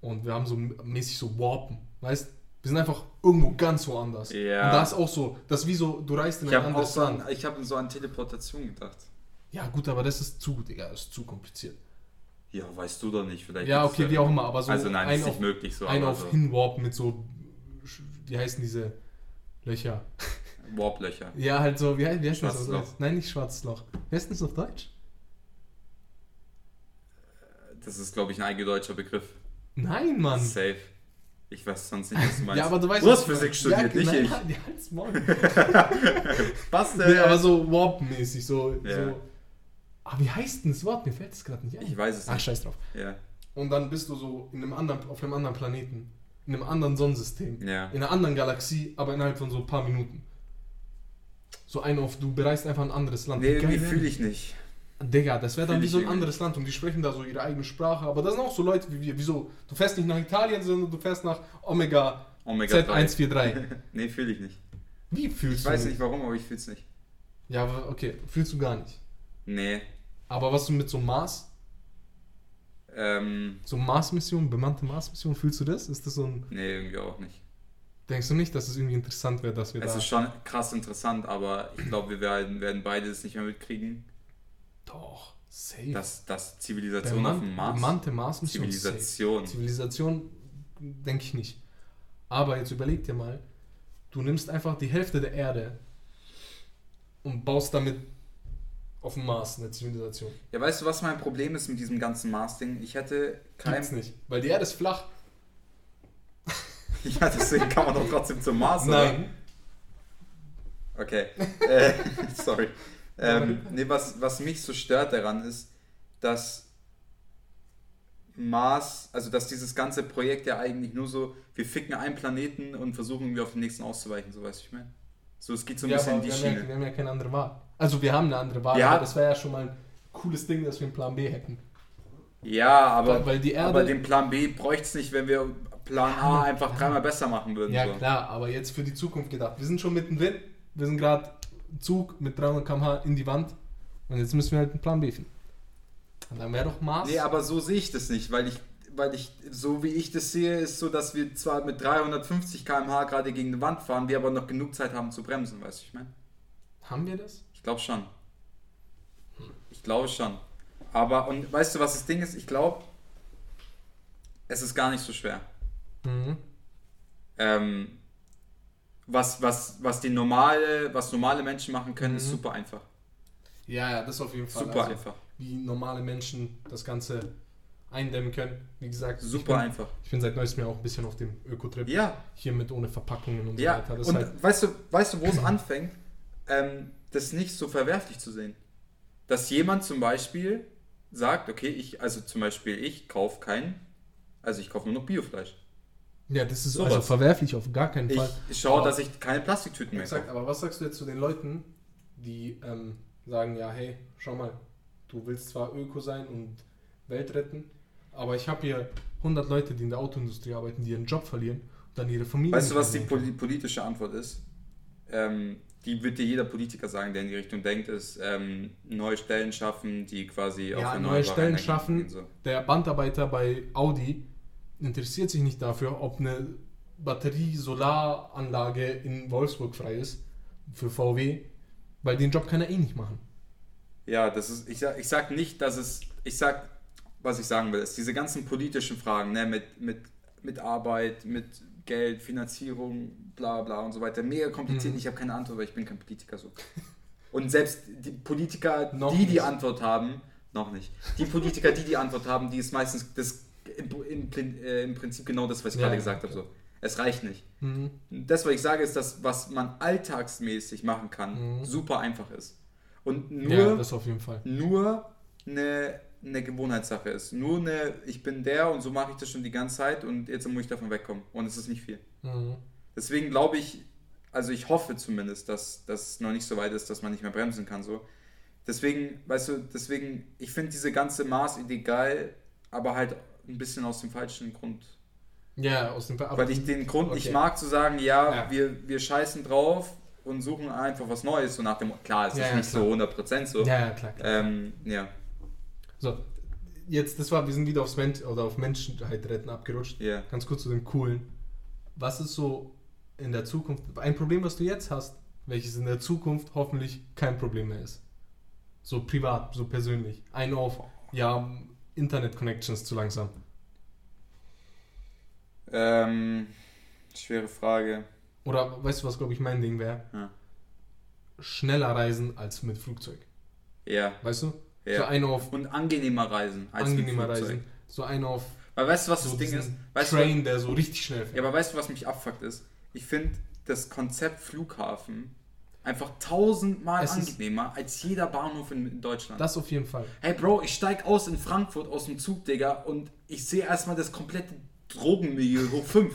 S1: und wir haben so mäßig so Warpen, weißt? Wir sind einfach irgendwo ganz woanders.
S2: Ja.
S1: Und da ist auch so, das ist wie so, du reist in ein anderes
S2: so
S1: Land.
S2: an, ich habe so an Teleportation gedacht.
S1: Ja gut, aber das ist zu, Digga, das ist zu kompliziert.
S2: Ja, weißt du doch nicht, vielleicht.
S1: Ja, okay, wie auch immer, aber so
S2: also nein,
S1: ein
S2: ist
S1: auf,
S2: nicht möglich so.
S1: ein auf
S2: so.
S1: Hinwarp mit so, wie heißen diese Löcher?
S2: Warplöcher.
S1: Ja, halt so, wie, heißt- wie heißt das auf?
S2: Loch.
S1: Nein, nicht schwarzes Loch. Wie heißt das auf Deutsch?
S2: Das ist, glaube ich, ein eingedeutscher Begriff.
S1: Nein, Mann.
S2: Safe. Ich weiß sonst nicht, was du meinst.
S1: Ja, aber du weißt
S2: Du hast Physik studiert,
S1: ja,
S2: nicht
S1: nein,
S2: ich.
S1: Ja, halt's Maul.
S2: Was
S1: nee,
S2: denn?
S1: aber so Warp-mäßig, so,
S2: Ja.
S1: so. Aber wie heißt denn das Wort? Mir fällt es gerade nicht ein.
S2: Ich weiß es
S1: Ach,
S2: nicht.
S1: scheiß drauf.
S2: Ja.
S1: Und dann bist du so in einem anderen, auf einem anderen Planeten, in einem anderen Sonnensystem,
S2: Ja.
S1: in einer anderen Galaxie, aber innerhalb von so ein paar Minuten. So ein auf, du bereist einfach ein anderes Land.
S2: Nee,
S1: Wie
S2: irgendwie fühle ich nicht.
S1: Digga, das wäre dann wie
S2: ich
S1: so ein anderes Land und die sprechen da so ihre eigene Sprache. Aber das sind auch so Leute wie wir. Wieso? Du fährst nicht nach Italien, sondern du fährst nach Omega,
S2: Omega 3.
S1: Z143.
S2: Nee, fühle ich nicht.
S1: Wie fühlst
S2: Ich
S1: du?
S2: weiß nicht warum, aber ich fühle es nicht.
S1: Ja, aber okay, fühlst du gar nicht.
S2: Nee.
S1: Aber was du mit so Mars,
S2: Ähm,
S1: so Mars-Mission, bemannte Mars-Mission, fühlst du das? Ist das so ein.
S2: nee, irgendwie auch nicht.
S1: Denkst du nicht, dass es irgendwie interessant wäre, dass wir
S2: Es
S1: da.
S2: ist schon krass interessant, aber ich glaube, wir werden, werden beide das nicht mehr mitkriegen,
S1: Doch, safe.
S2: dass, dass Zivilisation auf dem Mars.
S1: Bemannte safe.
S2: Zivilisation.
S1: Zivilisation denke ich nicht. Aber jetzt überleg dir mal, du nimmst einfach die Hälfte der Erde und baust damit auf dem Mars eine Zivilisation.
S2: Ja, weißt du, was mein Problem ist mit diesem ganzen Mars-Ding? Ich hätte kein.
S1: Gibt's nicht. Weil die Erde ist flach.
S2: Ja, deswegen kann man doch trotzdem zum Mars, oder?
S1: Nein.
S2: Okay. Äh, sorry. Ähm, nee, was, was mich so stört daran ist, dass Mars, also dass dieses ganze Projekt ja eigentlich nur so, wir ficken einen Planeten und versuchen irgendwie auf den nächsten auszuweichen, so weiß ich mir. So, es geht so ein
S1: Ja,
S2: bisschen in die
S1: wir, haben ja,
S2: Schiene.
S1: wir haben ja keine andere Wahl. Also wir haben eine andere Wahl,
S2: Ja.
S1: aber das wäre ja schon mal ein cooles Ding, dass wir einen Plan B hätten.
S2: Ja, aber,
S1: Weil- die Erde-
S2: aber den Plan B bräuchte es nicht, wenn wir Plan A einfach dreimal besser machen würden.
S1: Ja
S2: so.
S1: klar, aber jetzt für die Zukunft gedacht. Wir sind schon mittendrin, wir sind gerade Zug mit 300 km/h in die Wand und jetzt müssen wir halt einen Plan B finden. Und dann wäre doch Mars.
S2: Nee, aber so sehe ich das nicht, weil ich, weil ich, so wie ich das sehe, ist so, dass wir zwar mit 350 km/h gerade gegen die Wand fahren, wir aber noch genug Zeit haben zu bremsen, weißt du, ich meine?
S1: haben wir das?
S2: Ich glaube schon. Ich glaube schon. Aber, und weißt du, was das Ding ist? Ich glaube, es ist gar nicht so schwer.
S1: Mhm.
S2: Ähm, was, was, was die normale, was normale Menschen machen können, ist
S1: Mhm.
S2: super einfach.
S1: Ja, ja, das auf jeden Fall.
S2: Super
S1: also,
S2: einfach.
S1: Wie normale Menschen das Ganze eindämmen können. Wie gesagt, ich
S2: Super
S1: bin,
S2: einfach.
S1: Ich bin seit neuestem Jahr auch ein bisschen auf dem Ökotrip.
S2: Ja,
S1: Hier mit ohne Verpackungen und
S2: ja.
S1: so weiter. Das
S2: Und
S1: ist halt,
S2: weißt du, weißt du, wo es anfängt? Ähm, das nicht so verwerflich zu sehen. Dass jemand zum Beispiel sagt, okay, ich, also zum Beispiel ich kaufe kein, also ich kaufe nur noch Biofleisch.
S1: Ja, das ist
S2: sowas.
S1: also verwerflich auf gar keinen Fall.
S2: Ich schaue,
S1: Aber-
S2: dass ich keine Plastiktüten mehr
S1: Exakt,
S2: kaufe.
S1: aber was sagst du jetzt zu den Leuten, die ähm, sagen, ja, hey, schau mal, du willst zwar Öko sein und Welt retten, aber ich habe hier 100 Leute, die in der Autoindustrie arbeiten, die ihren Job verlieren und dann ihre Familie
S2: Weißt du, was die poli politische Antwort ist? Ähm, die wird dir jeder Politiker sagen, der in die Richtung denkt, ist ähm, neue Stellen schaffen, die quasi
S1: Ja,
S2: erneuerbare
S1: neue Stellen schaffen.
S2: So.
S1: Der Bandarbeiter bei Audi interessiert sich nicht dafür, ob eine Batterie-Solaranlage in Wolfsburg frei ist für VW, weil den Job kann er eh nicht machen.
S2: Ja, das ist, ich sag, ich sag nicht, dass es, ich sag, was ich sagen will, ist diese ganzen politischen Fragen, ne, mit, mit, mit Arbeit, mit Geld, Finanzierung, bla bla und so weiter, mega kompliziert.
S1: Mhm.
S2: Ich habe keine Antwort, weil ich bin kein Politiker so. Und selbst die Politiker,
S1: Noch
S2: die die
S1: nicht.
S2: Antwort haben, noch nicht. Die Politiker, die die Antwort haben, die ist meistens das, im, im, äh, im Prinzip genau das, was ich
S1: Ja,
S2: gerade gesagt habe. So. Es reicht nicht.
S1: Mhm.
S2: Das, was ich sage, ist, dass was man alltagsmäßig machen kann,
S1: Mhm.
S2: super einfach ist. Und nur
S1: Ja, das auf jeden Fall.
S2: nur eine, eine Gewohnheitssache ist. Nur eine, ich bin der und so mache ich das schon die ganze Zeit und jetzt muss ich davon wegkommen. Und es ist nicht viel.
S1: Mhm.
S2: Deswegen glaube ich, also ich hoffe zumindest, dass das noch nicht so weit ist, dass man nicht mehr bremsen kann. So. Deswegen, weißt du, deswegen, ich finde diese ganze Maßidee geil, aber halt ein bisschen aus dem falschen Grund.
S1: Ja, aus dem
S2: Weil ich den Grund nicht
S1: Okay.
S2: mag zu sagen, ja,
S1: Ja.
S2: Wir, wir scheißen drauf und suchen einfach was Neues. So nach dem, klar, es
S1: Ja,
S2: ist
S1: ja,
S2: nicht
S1: klar.
S2: so 100% so.
S1: Ja, ja, klar. klar.
S2: Ähm, ja,
S1: So, jetzt, das war, wir sind wieder aufs Mensch oder auf Menschheit retten abgerutscht.
S2: ja.
S1: Ganz kurz zu dem Coolen. Was ist so in der Zukunft, ein Problem, was du jetzt hast, welches in der Zukunft hoffentlich kein Problem mehr ist? So privat, so persönlich. Ein auf, ja, Internet-Connections zu langsam.
S2: Ähm, schwere Frage.
S1: Oder weißt du, was, glaube ich, mein Ding wäre?
S2: Ja.
S1: Schneller reisen als mit Flugzeug.
S2: Ja,
S1: Weißt du?
S2: ja.
S1: So ein auf
S2: und angenehmer reisen als mit
S1: angenehmer
S2: Flugzeug.
S1: Reisen. So ein auf
S2: Weil weißt du, was
S1: so
S2: das Ding ist? Weißt du,
S1: Train, der so richtig schnell fährt.
S2: ja, aber weißt du, was mich abfuckt ist? Ich finde das Konzept Flughafen einfach tausendmal
S1: Es ist-
S2: angenehmer als jeder Bahnhof in, Deutschland.
S1: Das auf jeden Fall.
S2: Hey Bro, ich steig aus in Frankfurt aus dem Zug, Digga, und ich sehe erstmal das komplette Drogenmilieu hoch 5.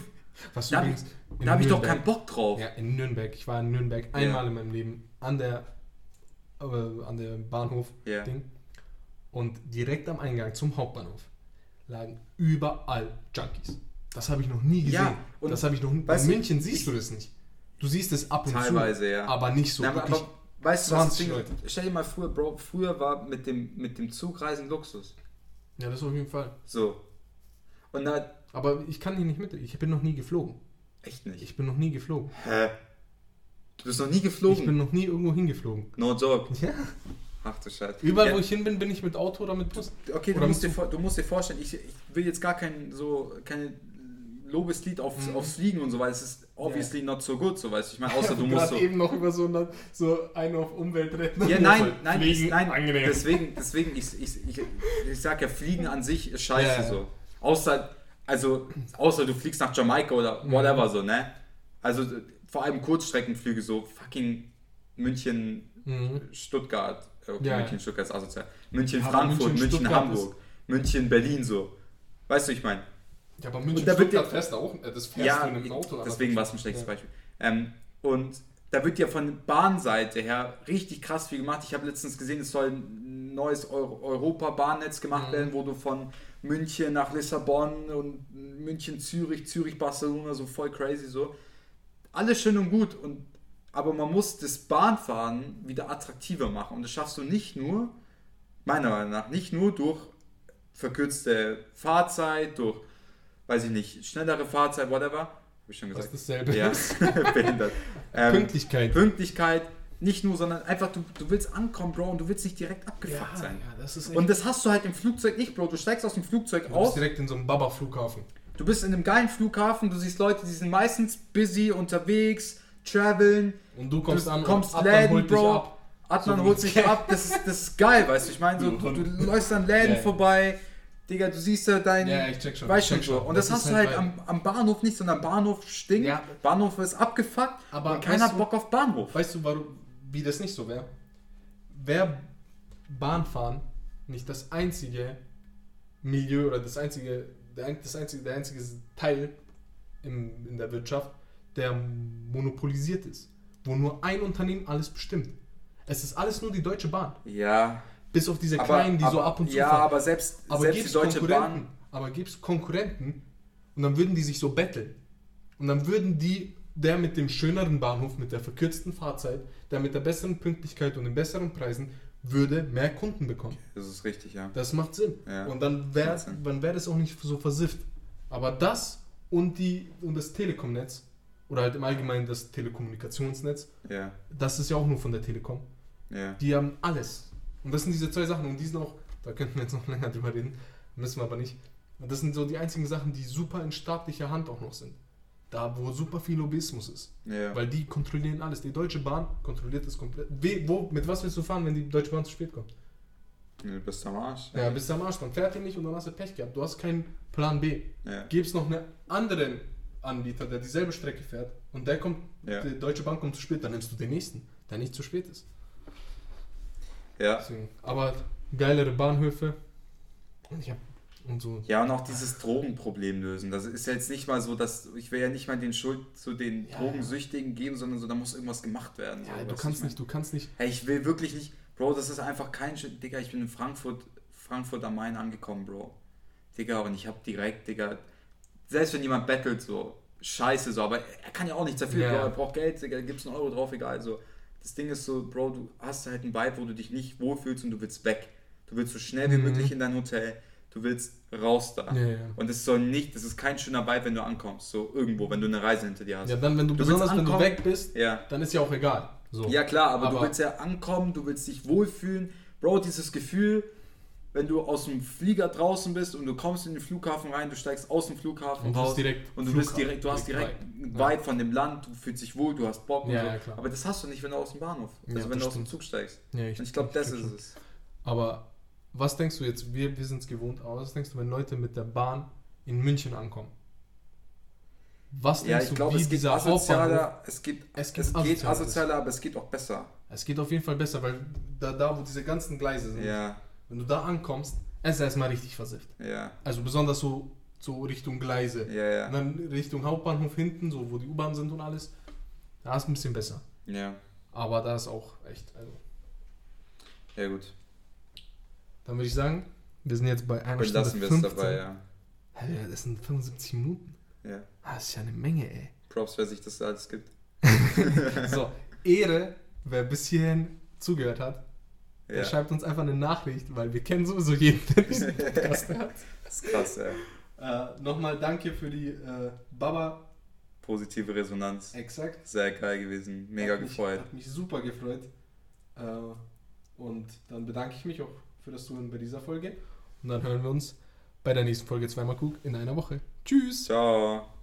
S1: Was
S2: Da habe
S1: übrigens
S2: da hab ich doch keinen Bock drauf.
S1: Ja, in Nürnberg. Ich war in Nürnberg einmal in meinem Leben an der, äh, an der Bahnhof
S2: Ja.
S1: Ding. Und direkt am Eingang zum Hauptbahnhof lagen überall Junkies. Das habe ich noch nie gesehen.
S2: Ja, und
S1: das habe ich noch nie. In
S2: du,
S1: München siehst du das nicht. Du siehst es ab und
S2: Teilweise,
S1: zu,
S2: ja.
S1: aber nicht so.
S2: Na, aber,
S1: wirklich.
S2: aber weißt du, was das
S1: 20
S2: Ding
S1: Leute.
S2: Stell dir mal vor, Bro, früher war mit dem, mit dem Zugreisen Luxus.
S1: ja, das auf jeden Fall.
S2: So. Und da,
S1: Aber ich kann hier nicht mit. Ich bin noch nie geflogen.
S2: echt nicht.
S1: Ich bin noch nie geflogen.
S2: Hä? Du bist noch nie
S1: Ich
S2: geflogen?
S1: bin noch nie irgendwo hingeflogen.
S2: no joke.
S1: Ja.
S2: Ach du Scheiße.
S1: Überall,
S2: ja,
S1: wo ich hin bin, bin ich mit Auto oder mit Bus.
S2: Okay, du musst, dir, du musst dir vorstellen, ich, ich will jetzt gar kein so keine Lobeslied aufs,
S1: Mhm.
S2: aufs Fliegen und so, weil es ist obviously not so good, so weißt du. Ich meine, außer du musst so.
S1: eben noch über so, eine, so einen auf Umwelt retten.
S2: Ja, nein, nein, ich,
S1: Fliegen,
S2: nein,
S1: angenehm.
S2: deswegen, deswegen, ich, ich, ich, ich sag ja, Fliegen an sich ist scheiße
S1: ja.
S2: so. Außer, also, außer du fliegst nach Jamaika oder
S1: Mhm.
S2: whatever so, ne? Also, vor allem Kurzstreckenflüge, so fucking München,
S1: Mhm.
S2: Stuttgart, okay,
S1: ja.
S2: München, Stuttgart ist asozial. München, Frankfurt,
S1: München,
S2: München, Hamburg, München, Berlin, so. Weißt du, ich meine?
S1: Ja, aber München
S2: Und da wird dir-
S1: du auch. Äh, das fährst
S2: Ja,
S1: du in einem Auto.
S2: deswegen war es ein schlechtes
S1: Ja.
S2: Beispiel. Ähm, und da wird ja von Bahnseite her richtig krass viel gemacht. Ich habe letztens gesehen, es soll ein neues Eu Europa-Bahnnetz gemacht
S1: Mhm.
S2: werden, wo du von München nach Lissabon und München, Zürich, Zürich, Barcelona, so voll crazy so. Alles schön und gut, und, aber man muss das Bahnfahren wieder attraktiver machen. Und das schaffst du nicht nur, meiner Meinung nach, nicht nur durch verkürzte Fahrzeit, durch, weiß ich nicht, schnellere Fahrzeit, whatever. Hab ich schon
S1: Das
S2: gesagt.
S1: ist dasselbe.
S2: Ja, behindert. Ähm,
S1: Pünktlichkeit.
S2: Pünktlichkeit, nicht nur, sondern einfach, du, du willst ankommen, Bro, und du willst nicht direkt abgefuckt
S1: ja,
S2: sein.
S1: ja, das ist.
S2: Und das hast du halt im Flugzeug nicht, Bro. Du steigst aus dem Flugzeug
S1: du bist
S2: aus,
S1: direkt in so einem Baba-Flughafen.
S2: du bist in einem geilen Flughafen, du siehst Leute, die sind meistens busy unterwegs, traveln,
S1: Und du kommst
S2: Du
S1: an
S2: kommst
S1: und
S2: Läden,
S1: holt dich
S2: Bro.
S1: ab.
S2: Adnan
S1: So
S2: holt sich ab, das ist, das ist geil, weißt du, ich meine, so, du, du läufst an Läden
S1: ja.
S2: vorbei, Digga, du siehst da dein,
S1: Ja, ich check schon.
S2: weißt schon so, und das,
S1: ist
S2: hast du halt
S1: geil.
S2: am, am Bahnhof nicht, sondern Bahnhof stinkt,
S1: Ja.
S2: Bahnhof ist abgefuckt
S1: Aber
S2: und keiner hat Bock auf Bahnhof.
S1: Weißt du, warum, wie das nicht so wäre? Wäre Bahnfahren nicht das einzige Milieu oder das einzige, der, das einzige, der einzige Teil im, in der Wirtschaft, der monopolisiert ist, wo nur ein Unternehmen alles bestimmt. Es ist alles nur die Deutsche Bahn.
S2: Ja,
S1: Bis auf diese
S2: aber,
S1: kleinen, die
S2: aber,
S1: so ab und zu
S2: ja,
S1: fahren.
S2: aber selbst,
S1: Aber
S2: selbst die Deutsche
S1: Konkurrenten,
S2: Bahn,
S1: aber gibt's Konkurrenten und dann würden die sich so betteln. Und dann würden die, der mit dem schöneren Bahnhof, mit der verkürzten Fahrzeit, der mit der besseren Pünktlichkeit und den besseren Preisen, würde mehr Kunden bekommen.
S2: das ist richtig, ja.
S1: Das macht Sinn.
S2: Ja,
S1: und dann wäre wär das auch nicht so versifft. Aber das und, die, und das Telekomnetz, oder halt im Allgemeinen das Telekommunikationsnetz,
S2: Ja,
S1: das ist ja auch nur von der Telekom.
S2: ja.
S1: Die haben alles. Und das sind diese zwei Sachen. Und die sind auch, da könnten wir jetzt noch länger drüber reden, müssen wir aber nicht. Und das sind so die einzigen Sachen, die super in staatlicher Hand auch noch sind. Da, wo super viel Lobbyismus ist.
S2: ja.
S1: Weil die kontrollieren alles. Die Deutsche Bahn kontrolliert das komplett. We, wo, mit was willst du fahren, wenn die Deutsche Bahn zu spät kommt?
S2: Du bist am Arsch.
S1: Ja, bist du am Arsch, dann fährt die nicht und dann hast du Pech gehabt. Du hast keinen Plan B.
S2: Ja.
S1: Gibt es noch einen anderen Anbieter, der dieselbe Strecke fährt und der kommt,
S2: Ja.
S1: die Deutsche Bahn kommt zu spät, dann nimmst du den nächsten, der nicht zu spät ist.
S2: Ja.
S1: Deswegen. Aber geilere Bahnhöfe. Und ich hab. Und so.
S2: Ja, und auch dieses Drogenproblem lösen. Das ist ja jetzt nicht mal so, dass ich will ja nicht mal den Schuld zu den
S1: Ja,
S2: Drogensüchtigen geben, sondern so, da muss irgendwas gemacht werden.
S1: Ja,
S2: so,
S1: du kannst
S2: ich
S1: nicht, du kannst nicht.
S2: Hey, ich will wirklich nicht. Bro, das ist einfach kein Shit. Digga, ich bin in Frankfurt, Frankfurt am Main angekommen, Bro. Digga, und ich hab direkt, Digga. Selbst wenn jemand bettelt, so, scheiße, so, aber er kann ja auch nichts dafür,
S1: Ja.
S2: Bro. Er braucht Geld, Digga, gibst einen Euro drauf, egal. So. Das Ding ist so, Bro, du hast halt einen Vibe, wo du dich nicht wohlfühlst und du willst weg. Du willst so schnell wie
S1: Mhm.
S2: möglich in dein Hotel. Du willst raus da.
S1: Ja, ja.
S2: Und es soll nicht, das ist kein schöner Vibe, wenn du ankommst, so irgendwo, wenn du eine Reise hinter dir hast.
S1: Ja, dann, wenn du,
S2: Du
S1: besonders wenn du weg bist,
S2: ja.
S1: dann ist ja auch egal. So.
S2: Ja klar, aber, du
S1: Aber-
S2: willst ja ankommen, du willst dich wohlfühlen. Bro, dieses Gefühl, wenn du aus dem Flieger draußen bist und du kommst in den Flughafen rein, du steigst aus dem Flughafen
S1: Und du
S2: raus
S1: bist direkt
S2: und du bist
S1: Flughafen,
S2: direkt, du hast direkt
S1: Vibe.
S2: Vibe von dem Land, du fühlst dich wohl, du hast Bock und
S1: Ja,
S2: so.
S1: ja.
S2: Aber das hast du nicht, wenn du aus dem Bahnhof, also
S1: Ja,
S2: wenn du aus dem
S1: stimmt.
S2: Zug steigst.
S1: Ja,
S2: Und ich glaube, das
S1: check
S2: ist es.
S1: Aber was denkst du jetzt? Wir, wir sind es gewohnt, aber was denkst du, wenn Leute mit der Bahn in München ankommen? Was denkst
S2: Ja, ich
S1: du,
S2: glaube,
S1: wie
S2: es geht
S1: dieser
S2: asozialer, es geht,
S1: Es
S2: es
S1: geht
S2: geht,
S1: asozialer.
S2: asozialer, aber es geht auch besser.
S1: Es geht auf jeden Fall besser, weil da, da wo diese ganzen Gleise sind,
S2: Ja,
S1: wenn du da ankommst, es ist erstmal richtig versifft.
S2: ja,
S1: Also besonders so, so Richtung Gleise.
S2: ja,
S1: Und
S2: ja.
S1: dann Richtung Hauptbahnhof hinten, so wo die U-Bahn sind und alles, da ist ein bisschen besser.
S2: Ja,
S1: Aber da ist auch echt, also.
S2: ja gut.
S1: Dann würde ich sagen, wir sind jetzt bei einer Stunde
S2: Belassen wir es
S1: 15.
S2: dabei, ja.
S1: Hä, das sind 75 Minuten.
S2: ja.
S1: Ah, Das ist ja eine Menge, ey.
S2: Props, wer sich das alles gibt.
S1: So, Ehre, wer bis hierhin zugehört hat, der
S2: Ja,
S1: schreibt uns einfach eine Nachricht, weil wir kennen sowieso jeden, der diesen Podcast hört.
S2: das ist krass, ja.
S1: Äh, Nochmal danke für die äh, Baba.
S2: Positive Resonanz.
S1: Exakt.
S2: Sehr geil gewesen. Mega
S1: hat mich,
S2: gefreut.
S1: Hat mich super gefreut. Äh, und dann bedanke ich mich auch für das Zuhören bei dieser Folge. Und dann hören wir uns bei der nächsten Folge zweimal Cook in einer Woche. Tschüss!
S2: Ciao.